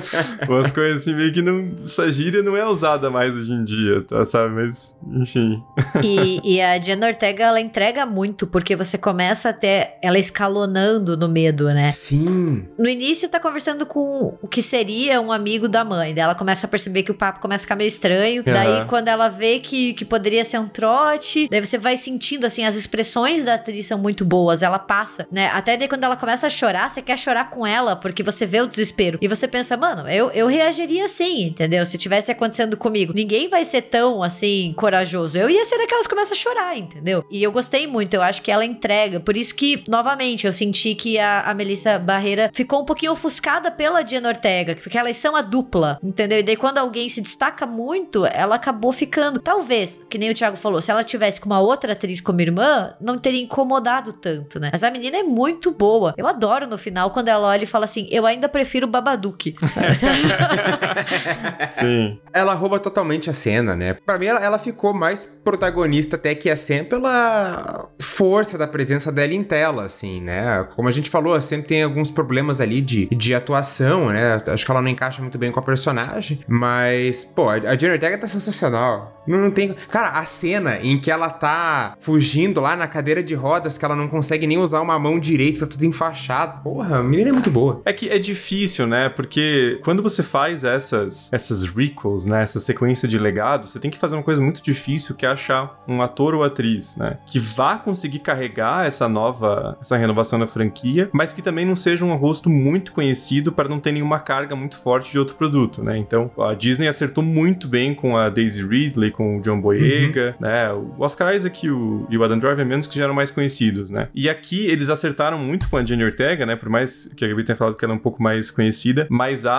Umas coisas assim, meio que não. Essa gíria não é usada mais hoje em dia, tá? Sabe? Mas, enfim. E, E a Jenna Ortega, ela entrega muito, porque você começa até ela escalonando no medo, né? Sim. No início tá conversando com o que seria um amigo da mãe. Daí ela começa a perceber que o papo começa a ficar meio estranho. Aham. Daí quando ela vê que, que poderia ser um trote, daí você vai sentindo assim, as expressões da atriz são muito boas. Ela passa, né? Até daí quando ela começa a chorar, você quer chorar com ela, porque você vê o desespero. E você pensa, mano, eu, eu reagiria assim, entendeu? Se tivesse acontecendo comigo. Ninguém vai ser tão assim, corajoso. Eu ia ser daquelas que começam a chorar, entendeu? E eu gostei muito, eu acho que ela entrega. Por isso que, novamente, eu senti que a, a Melissa Barreira ficou um pouquinho ofuscada pela Diana Ortega, porque elas são a dupla, entendeu? E daí quando alguém se destaca muito, ela acabou ficando. Talvez, que nem o Thiago falou, se ela tivesse com uma outra atriz como irmã, não teria incomodado tanto, né? Mas a menina é muito boa. Eu adoro no final quando ela olha e fala assim: eu ainda prefiro o Sim. Ela rouba totalmente a cena, né? Pra mim, ela, ela ficou mais protagonista até que a Sam pela força da presença dela em tela, assim, né? Como a gente falou, a Sam tem alguns problemas ali de, de atuação, né? Acho que ela não encaixa muito bem com a personagem, mas, pô, a a Jenna Ortega tá sensacional. Não, não tem... Cara, a cena em que ela tá fugindo lá na cadeira de rodas, que ela não consegue nem usar uma mão direita, tá tudo enfaixado. Porra, a menina é muito boa. É que é difícil, né? Porque quando você faz essas, essas requels, né? Essa sequência de legados, você tem que fazer uma coisa muito difícil que é achar um ator ou atriz, né? Que vá conseguir carregar essa nova, essa renovação da franquia, mas que também não seja um rosto muito conhecido para não ter nenhuma carga muito forte de outro produto, né? Então a Disney acertou muito bem com a Daisy Ridley, com o John Boyega, né? O Oscar Isaac e o, e o Adam Driver menos que já eram mais conhecidos, né? E aqui eles acertaram muito com a Jenny Ortega, né? Por mais que a Gabi tenha falado que ela é um pouco mais conhecida, mas a,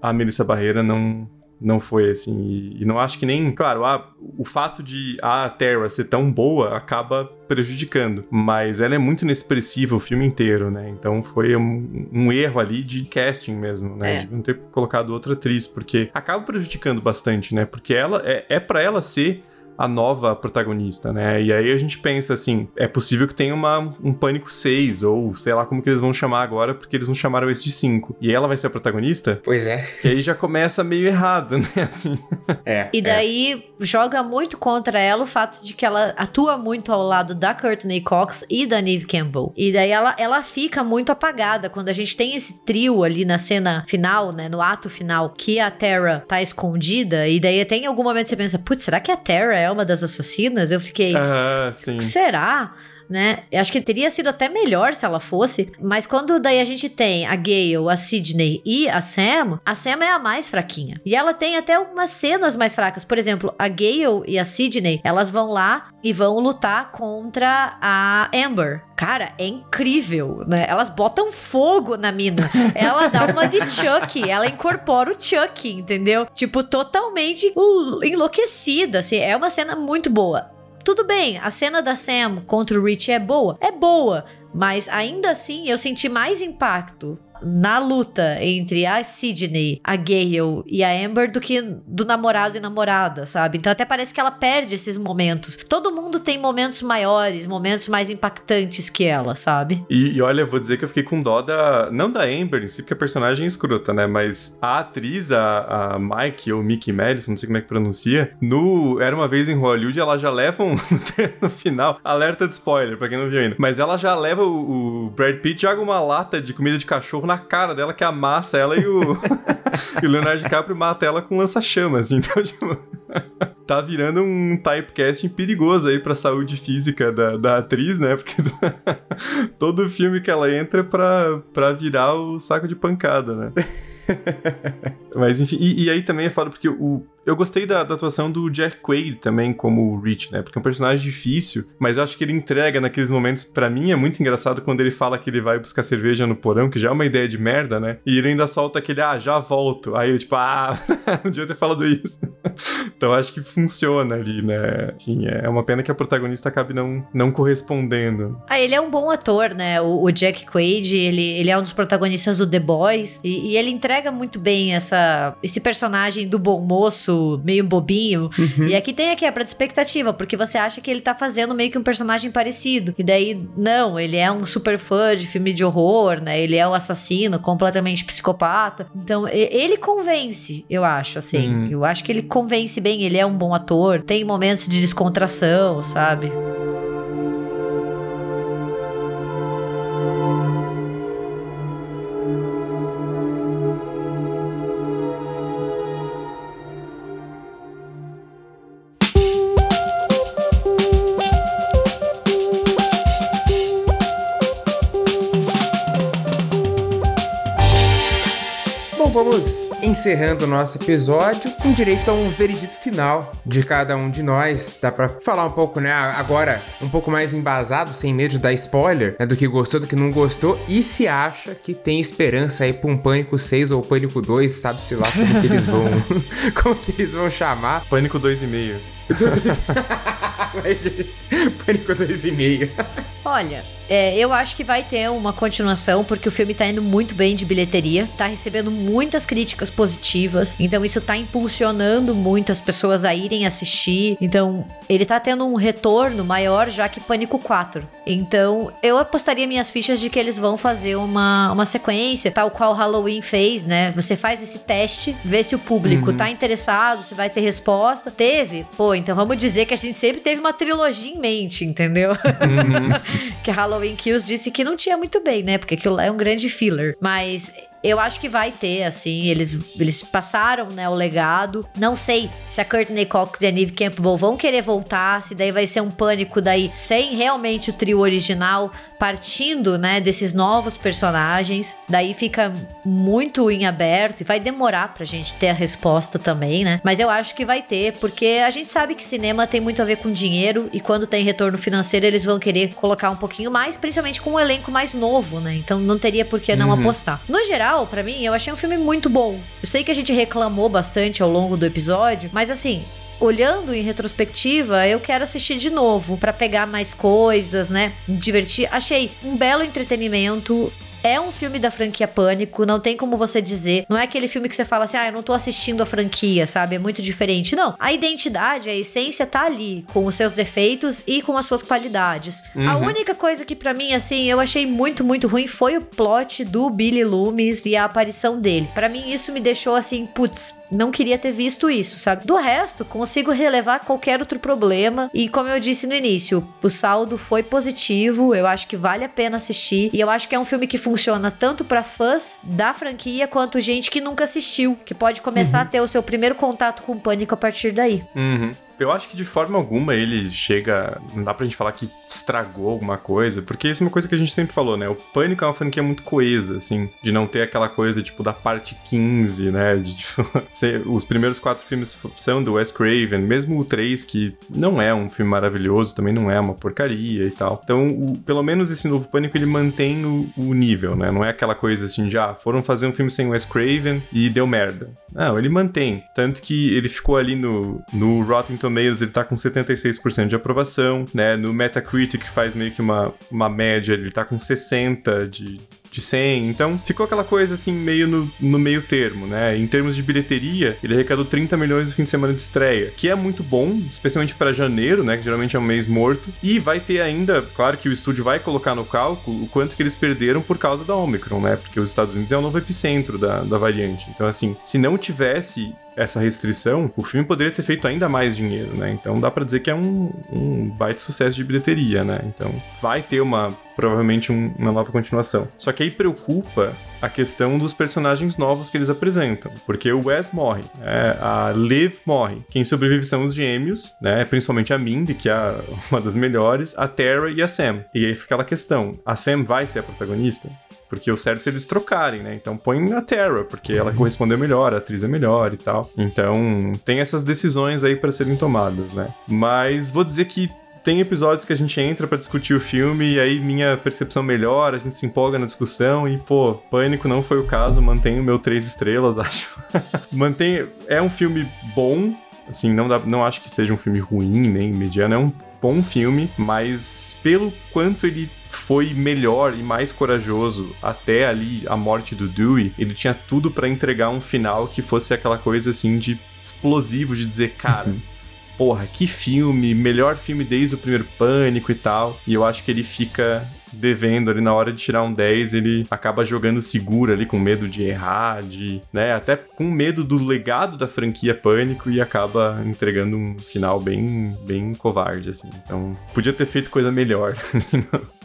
a Melissa Barreira não, não foi assim. E, e não acho que nem. Claro, a, o fato de a Terra ser tão boa acaba prejudicando. Mas ela é muito inexpressiva o filme inteiro, né? Então foi um, um erro ali de casting mesmo, né? É. Deviam ter colocado outra atriz, porque acaba prejudicando bastante, né? Porque ela é, é para ela ser a nova protagonista, né? E aí a gente pensa assim, é possível que tenha uma, um Pânico 6, ou sei lá como que eles vão chamar agora, porque eles não chamaram esse de 5. E ela vai ser a protagonista? Pois é. E aí já começa meio errado, né? Assim. É. E daí joga muito contra ela o fato de que ela atua muito ao lado da Courtney Cox e da Neve Campbell. E daí ela, ela fica muito apagada quando a gente tem esse trio ali na cena final, né? No ato final, que a Terra tá escondida. E daí até em algum momento você pensa, putz, será que a Terra é uma das assassinas? Eu fiquei. Ah, sim. Será? Né? Eu acho que teria sido até melhor se ela fosse, mas quando daí a gente tem a Gale, a Sidney e a Sam, a Sam é a mais fraquinha. E ela tem até algumas cenas mais fracas. Por exemplo, a Gale e a Sidney, elas vão lá e vão lutar contra a Amber. Cara, é incrível, né? Elas botam fogo na mina. Ela dá uma de Chuck, ela incorpora o Chuck, entendeu? Tipo, totalmente uh, enlouquecida, assim. É uma cena muito boa. Tudo bem, a cena da Sam contra o Rich é boa? É boa, mas ainda assim eu senti mais impacto na luta entre a Sidney, a Gale e a Amber do que do namorado e namorada, sabe? Então até parece que ela perde esses momentos. Todo mundo tem momentos maiores, momentos mais impactantes que ela, sabe? E, e olha, eu vou dizer que eu fiquei com dó da. Não da Amber em si, porque a personagem é escrota, né? Mas a atriz, a, a Mike, ou Mickey Madison, não sei como é que pronuncia, no Era uma vez em Hollywood, ela já leva um. no final, alerta de spoiler, pra quem não viu ainda. Mas ela já leva o, o Brad Pitt, joga uma lata de comida de cachorro na cara dela, que amassa ela e o. e o Leonardo DiCaprio mata ela com lança-chamas. Então, tipo. tá virando um typecasting perigoso aí pra saúde física da, da atriz, né? Porque todo filme que ela entra é pra, pra virar o saco de pancada, né? Mas enfim, e, e aí também é foda porque o, eu gostei da, da atuação do Jack Quaid também como o Rich, né? Porque é um personagem difícil, mas eu acho que ele entrega naqueles momentos. Pra mim é muito engraçado quando ele fala que ele vai buscar cerveja no porão, que já é uma ideia de merda, né? E ele ainda solta aquele, ah, já volto. Aí ele, tipo, ah, não devia ter falado isso. então acho que funciona ali, né? Enfim, é uma pena que a protagonista acabe não, não correspondendo. Ah, ele é um bom ator, né? O, o Jack Quaid, ele, ele é um dos protagonistas do The Boys e, e ele entrega muito bem essa, esse personagem do bom moço, meio bobinho. Uhum. E aqui tem a quebra de expectativa, porque você acha que ele tá fazendo meio que um personagem parecido. E daí, não, ele é um super fã de filme de horror, né? Ele é o assassino, completamente psicopata. Então, ele convence, eu acho, assim. Hum. Eu acho que ele convence bem, ele é um bom ator. Tem momentos de descontração, sabe? Vamos encerrando o nosso episódio com direito a um veredito final de cada um de nós. Dá pra falar um pouco, né? Agora, um pouco mais embasado, sem medo de dar spoiler, né? Do que gostou, do que não gostou. E se acha que tem esperança aí pra um Pânico 6 ou Pânico 2, sabe-se lá como que eles vão. como que eles vão chamar. Pânico 2,5. Pânico 2,5. Olha, é, eu acho que vai ter uma continuação, porque o filme tá indo muito bem de bilheteria, tá recebendo muitas críticas positivas, então isso tá impulsionando muito as pessoas a irem assistir. Então, ele tá tendo um retorno maior já que Pânico 4. Então, eu apostaria minhas fichas de que eles vão fazer uma, uma sequência, tal qual Halloween fez, né? Você faz esse teste, vê se o público tá interessado, se vai ter resposta. Teve? Pô, então vamos dizer que a gente sempre teve uma trilogia em mente, entendeu? que Halloween Kills disse que não tinha muito bem, né? Porque aquilo lá é um grande filler. Mas eu acho que vai ter, assim. Eles, eles passaram, né, o legado. Não sei se a Courtney Cox e a Neve Campbell vão querer voltar, se daí vai ser um pânico daí sem realmente o trio original, partindo, né, desses novos personagens. Daí fica muito em aberto e vai demorar pra gente ter a resposta também, né? Mas eu acho que vai ter, porque a gente sabe que cinema tem muito a ver com dinheiro e quando tem retorno financeiro eles vão querer colocar um pouquinho mais, principalmente com um elenco mais novo, né? Então não teria por que não Uhum. apostar. No geral, pra mim, eu achei um filme muito bom. Eu sei que a gente reclamou bastante ao longo do episódio, mas assim, olhando em retrospectiva, eu quero assistir de novo pra pegar mais coisas, né? Me divertir. Achei um belo entretenimento. É um filme da franquia Pânico, não tem como você dizer. Não é aquele filme que você fala assim, ah, eu não tô assistindo a franquia, sabe? É muito diferente. Não. A identidade, a essência tá ali, com os seus defeitos e com as suas qualidades. A Uhum. única coisa que pra mim, assim, eu achei muito, muito ruim foi o plot do Billy Loomis e a aparição dele. Pra mim, isso me deixou assim, putz, não queria ter visto isso, sabe? Do resto, consigo relevar qualquer outro problema. E como eu disse no início, o saldo foi positivo. Eu acho que vale a pena assistir. E eu acho que é um filme que funciona tanto pra fãs da franquia quanto gente que nunca assistiu, que pode começar a ter o seu primeiro contato com o pânico a partir daí. Uhum. Eu acho que de forma alguma ele chega. Não dá pra gente falar que estragou alguma coisa, porque isso é uma coisa que a gente sempre falou, né? O Pânico é uma franquia muito coesa, assim, de não ter aquela coisa, tipo, da parte 15, né? De, tipo, os primeiros quatro filmes são do Wes Craven, mesmo o 3, que não é um filme maravilhoso, também não é uma porcaria e tal. Então, o- pelo menos esse novo Pânico, ele mantém o, o nível, né? Não é aquela coisa assim, de, ah, foram fazer um filme sem Wes Craven e deu merda. Não, ele mantém. Tanto que ele ficou ali no, no Rotten Tomatoes, ele tá com 76% de aprovação, né? No Metacritic faz meio que uma, uma média, ele tá com 60 de, de 100. Então, ficou aquela coisa assim, meio no, no meio termo, né? Em termos de bilheteria, ele arrecadou 30 milhões no fim de semana de estreia, que é muito bom, especialmente para janeiro, né? Que geralmente é um mês morto. E vai ter ainda, claro que o estúdio vai colocar no cálculo o quanto que eles perderam por causa da Omicron, né? Porque os Estados Unidos é o novo epicentro da, da variante. Então, assim, se não tivesse essa restrição, o filme poderia ter feito ainda mais dinheiro, né? Então dá pra dizer que é um, um baita sucesso de bilheteria, né? Então vai ter uma provavelmente um- uma nova continuação. Só que aí preocupa a questão dos personagens novos que eles apresentam, porque o Wes morre, né? a Liv morre, quem sobrevive são os gêmeos, né? Principalmente a Mindy, que é uma das melhores, a Tara e a Sam. E aí fica aquela questão: a Sam vai ser a protagonista? Porque o certo é eles trocarem, né? Então põe a Terra, porque ela correspondeu melhor, a atriz é melhor e tal. Então tem essas decisões aí pra serem tomadas, né? Mas vou dizer que tem episódios que a gente entra pra discutir o filme e aí minha percepção melhora, a gente se empolga na discussão e, pô, Pânico não foi o caso, mantenho o meu três estrelas, acho. Mantém. É um filme bom, Assim, não, dá, não acho que seja um filme ruim, nem mediano, é um bom filme, mas pelo quanto ele foi melhor e mais corajoso até ali a morte do Dewey, ele tinha tudo para entregar um final que fosse aquela coisa assim de explosivo de dizer, cara, uhum. Porra, que filme, melhor filme desde o primeiro Pânico e tal. E eu acho que ele fica devendo ali na hora de tirar um 10, ele acaba jogando seguro ali com medo de errar, de, né, até com medo do legado da franquia Pânico e acaba entregando um final bem bem covarde assim. Então, podia ter feito coisa melhor.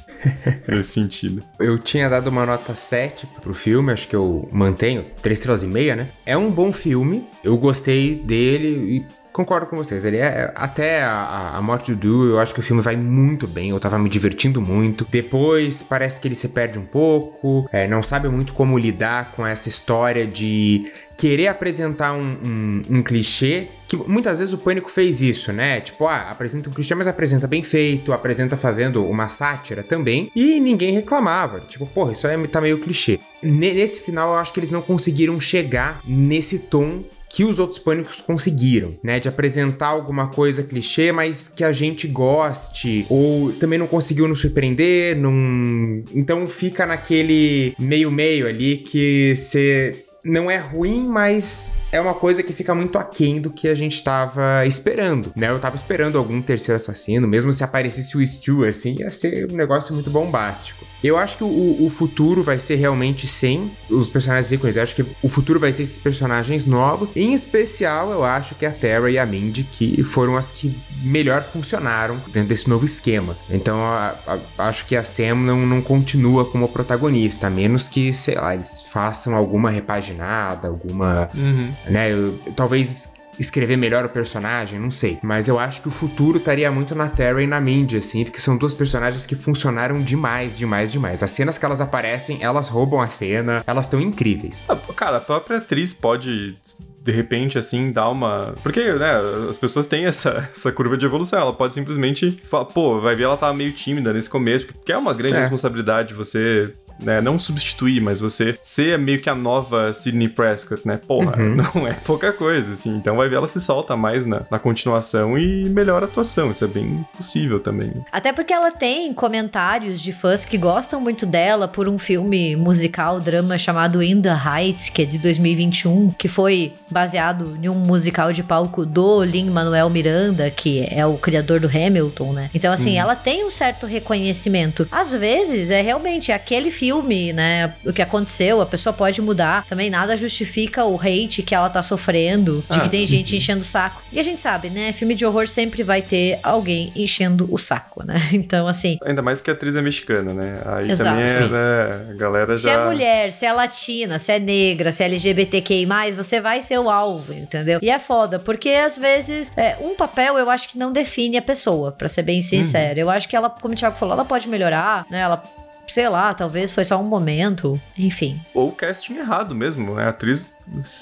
nesse sentido. Eu tinha dado uma nota 7 pro filme, acho que eu mantenho, 3 estrelas e meia, né? É um bom filme, eu gostei dele e concordo com vocês. Ele é. Até a, a morte do Du, eu acho que o filme vai muito bem. Eu tava me divertindo muito. Depois parece que ele se perde um pouco. É, não sabe muito como lidar com essa história de querer apresentar um, um, um, clichê. Que muitas vezes o Pânico fez isso, né? Tipo, ah, apresenta um clichê, mas apresenta bem feito, apresenta fazendo uma sátira também. E ninguém reclamava. Tipo, porra, isso aí tá meio clichê. Nesse final, eu acho que eles não conseguiram chegar nesse tom que os outros pânicos conseguiram, né? De apresentar alguma coisa clichê, mas que a gente goste, ou também não conseguiu nos surpreender, não... então fica naquele meio-meio ali que você não é ruim, mas é uma coisa que fica muito aquém do que a gente tava esperando, né? Eu tava esperando algum terceiro assassino, mesmo se aparecesse o Stu, assim, ia ser um negócio muito bombástico. Eu acho que o, o futuro vai ser realmente sem os personagens ícones. Eu acho que o futuro vai ser esses personagens novos. Em especial, eu acho que a Terra e a Mindy, que foram as que melhor funcionaram dentro desse novo esquema. Então, a, a, acho que a Sam não, não continua como protagonista, a menos que, sei lá, eles façam alguma repaginada, alguma. Uhum. né? Eu, talvez escrever melhor o personagem, não sei. Mas eu acho que o futuro estaria muito na Terra e na Mindy, assim, porque são duas personagens que funcionaram demais, demais, demais. As cenas que elas aparecem, elas roubam a cena, elas estão incríveis. Ah, cara, a própria atriz pode de repente, assim, dar uma. Porque, né, as pessoas têm essa, essa curva de evolução. Ela pode simplesmente falar, pô, vai ver ela tá meio tímida nesse começo, porque é uma grande é. responsabilidade você né? Não substituir, mas você ser meio que a nova Sidney Prescott, né? Porra, uhum. não é pouca coisa, assim. Então vai ver ela se solta mais na, na continuação e melhora a atuação. Isso é bem possível também. Até porque ela tem comentários de fãs que gostam muito dela por um filme musical, drama chamado In the Heights, que é de 2021, que foi baseado em um musical de palco do Lin-Manuel Miranda, que é o criador do Hamilton, né? Então, assim, uhum. ela tem um certo reconhecimento. Às vezes, é realmente aquele filme filme, né? O que aconteceu, a pessoa pode mudar. Também nada justifica o hate que ela tá sofrendo, de ah, que tem gente enchendo o saco. E a gente sabe, né? Filme de horror sempre vai ter alguém enchendo o saco, né? Então, assim. Ainda mais que a atriz é mexicana, né? Aí Exato, também é, né, a galera se já. Se é mulher, se é latina, se é negra, se é LGBTQI, você vai ser o alvo, entendeu? E é foda, porque às vezes é, um papel eu acho que não define a pessoa, para ser bem sincero. Uhum. Eu acho que ela, como o Thiago falou, ela pode melhorar, né? Ela sei lá, talvez foi só um momento, enfim. Ou casting errado mesmo, né? A atriz,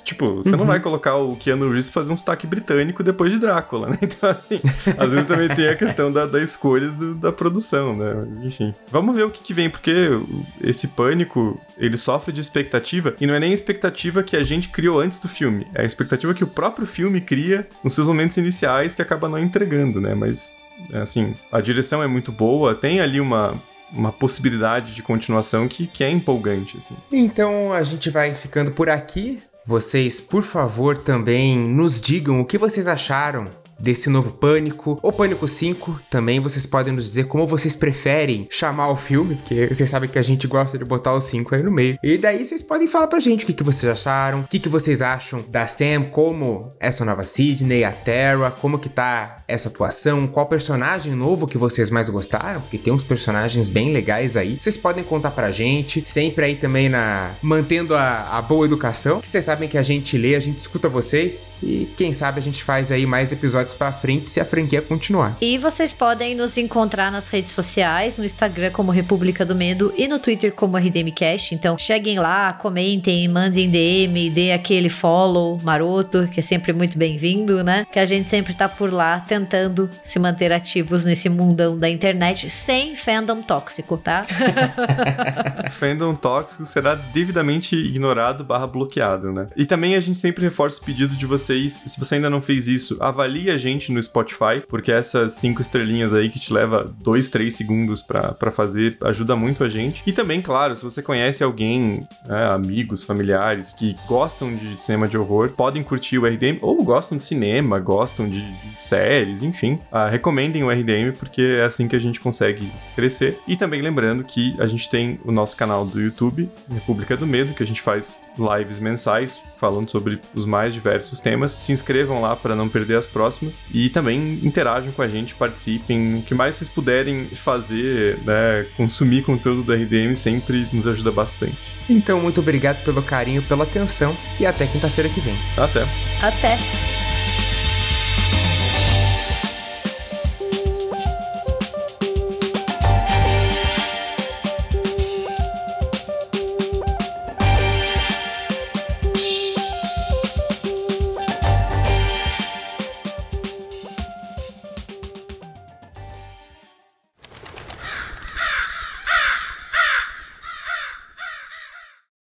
tipo, você uhum. não vai colocar o Keanu Reeves fazer um sotaque britânico depois de Drácula, né? Então, assim, às vezes também tem a questão da, da escolha do, da produção, né? Mas, enfim. Vamos ver o que, que vem, porque esse pânico, ele sofre de expectativa, e não é nem a expectativa que a gente criou antes do filme, é a expectativa que o próprio filme cria nos seus momentos iniciais que acaba não entregando, né? Mas assim, a direção é muito boa, tem ali uma, uma possibilidade de continuação que, que é empolgante, assim. Então a gente vai ficando por aqui. Vocês, por favor, também nos digam o que vocês acharam desse novo Pânico, ou Pânico 5, também vocês podem nos dizer como vocês preferem chamar o filme, porque vocês sabem que a gente gosta de botar o 5 aí no meio. E daí vocês podem falar pra gente o que, que vocês acharam, o que, que vocês acham da Sam, como essa nova Sidney, a Terra, como que tá essa atuação, qual personagem novo que vocês mais gostaram, porque tem uns personagens bem legais aí. Vocês podem contar pra gente, sempre aí também na mantendo a, a boa educação, que vocês sabem que a gente lê, a gente escuta vocês e quem sabe a gente faz aí mais episódios para frente se a franquia continuar. E vocês podem nos encontrar nas redes sociais, no Instagram como República do Medo e no Twitter como RDMcast. Então cheguem lá, comentem, mandem DM, dê aquele follow maroto, que é sempre muito bem-vindo, né? Que a gente sempre tá por lá tentando tentando se manter ativos nesse mundão da internet sem fandom tóxico, tá? fandom tóxico será devidamente ignorado barra bloqueado, né? E também a gente sempre reforça o pedido de vocês, se você ainda não fez isso, avalie a gente no Spotify, porque essas cinco estrelinhas aí que te leva dois, três segundos para fazer ajuda muito a gente. E também, claro, se você conhece alguém, né, amigos, familiares que gostam de cinema de horror, podem curtir o RDM ou gostam de cinema, gostam de, de enfim, uh, recomendem o RDM porque é assim que a gente consegue crescer. E também lembrando que a gente tem o nosso canal do YouTube, República do Medo, que a gente faz lives mensais falando sobre os mais diversos temas. Se inscrevam lá para não perder as próximas e também interajam com a gente, participem. O que mais vocês puderem fazer, né, consumir conteúdo do RDM sempre nos ajuda bastante. Então, muito obrigado pelo carinho, pela atenção e até quinta-feira que vem. Até. Até.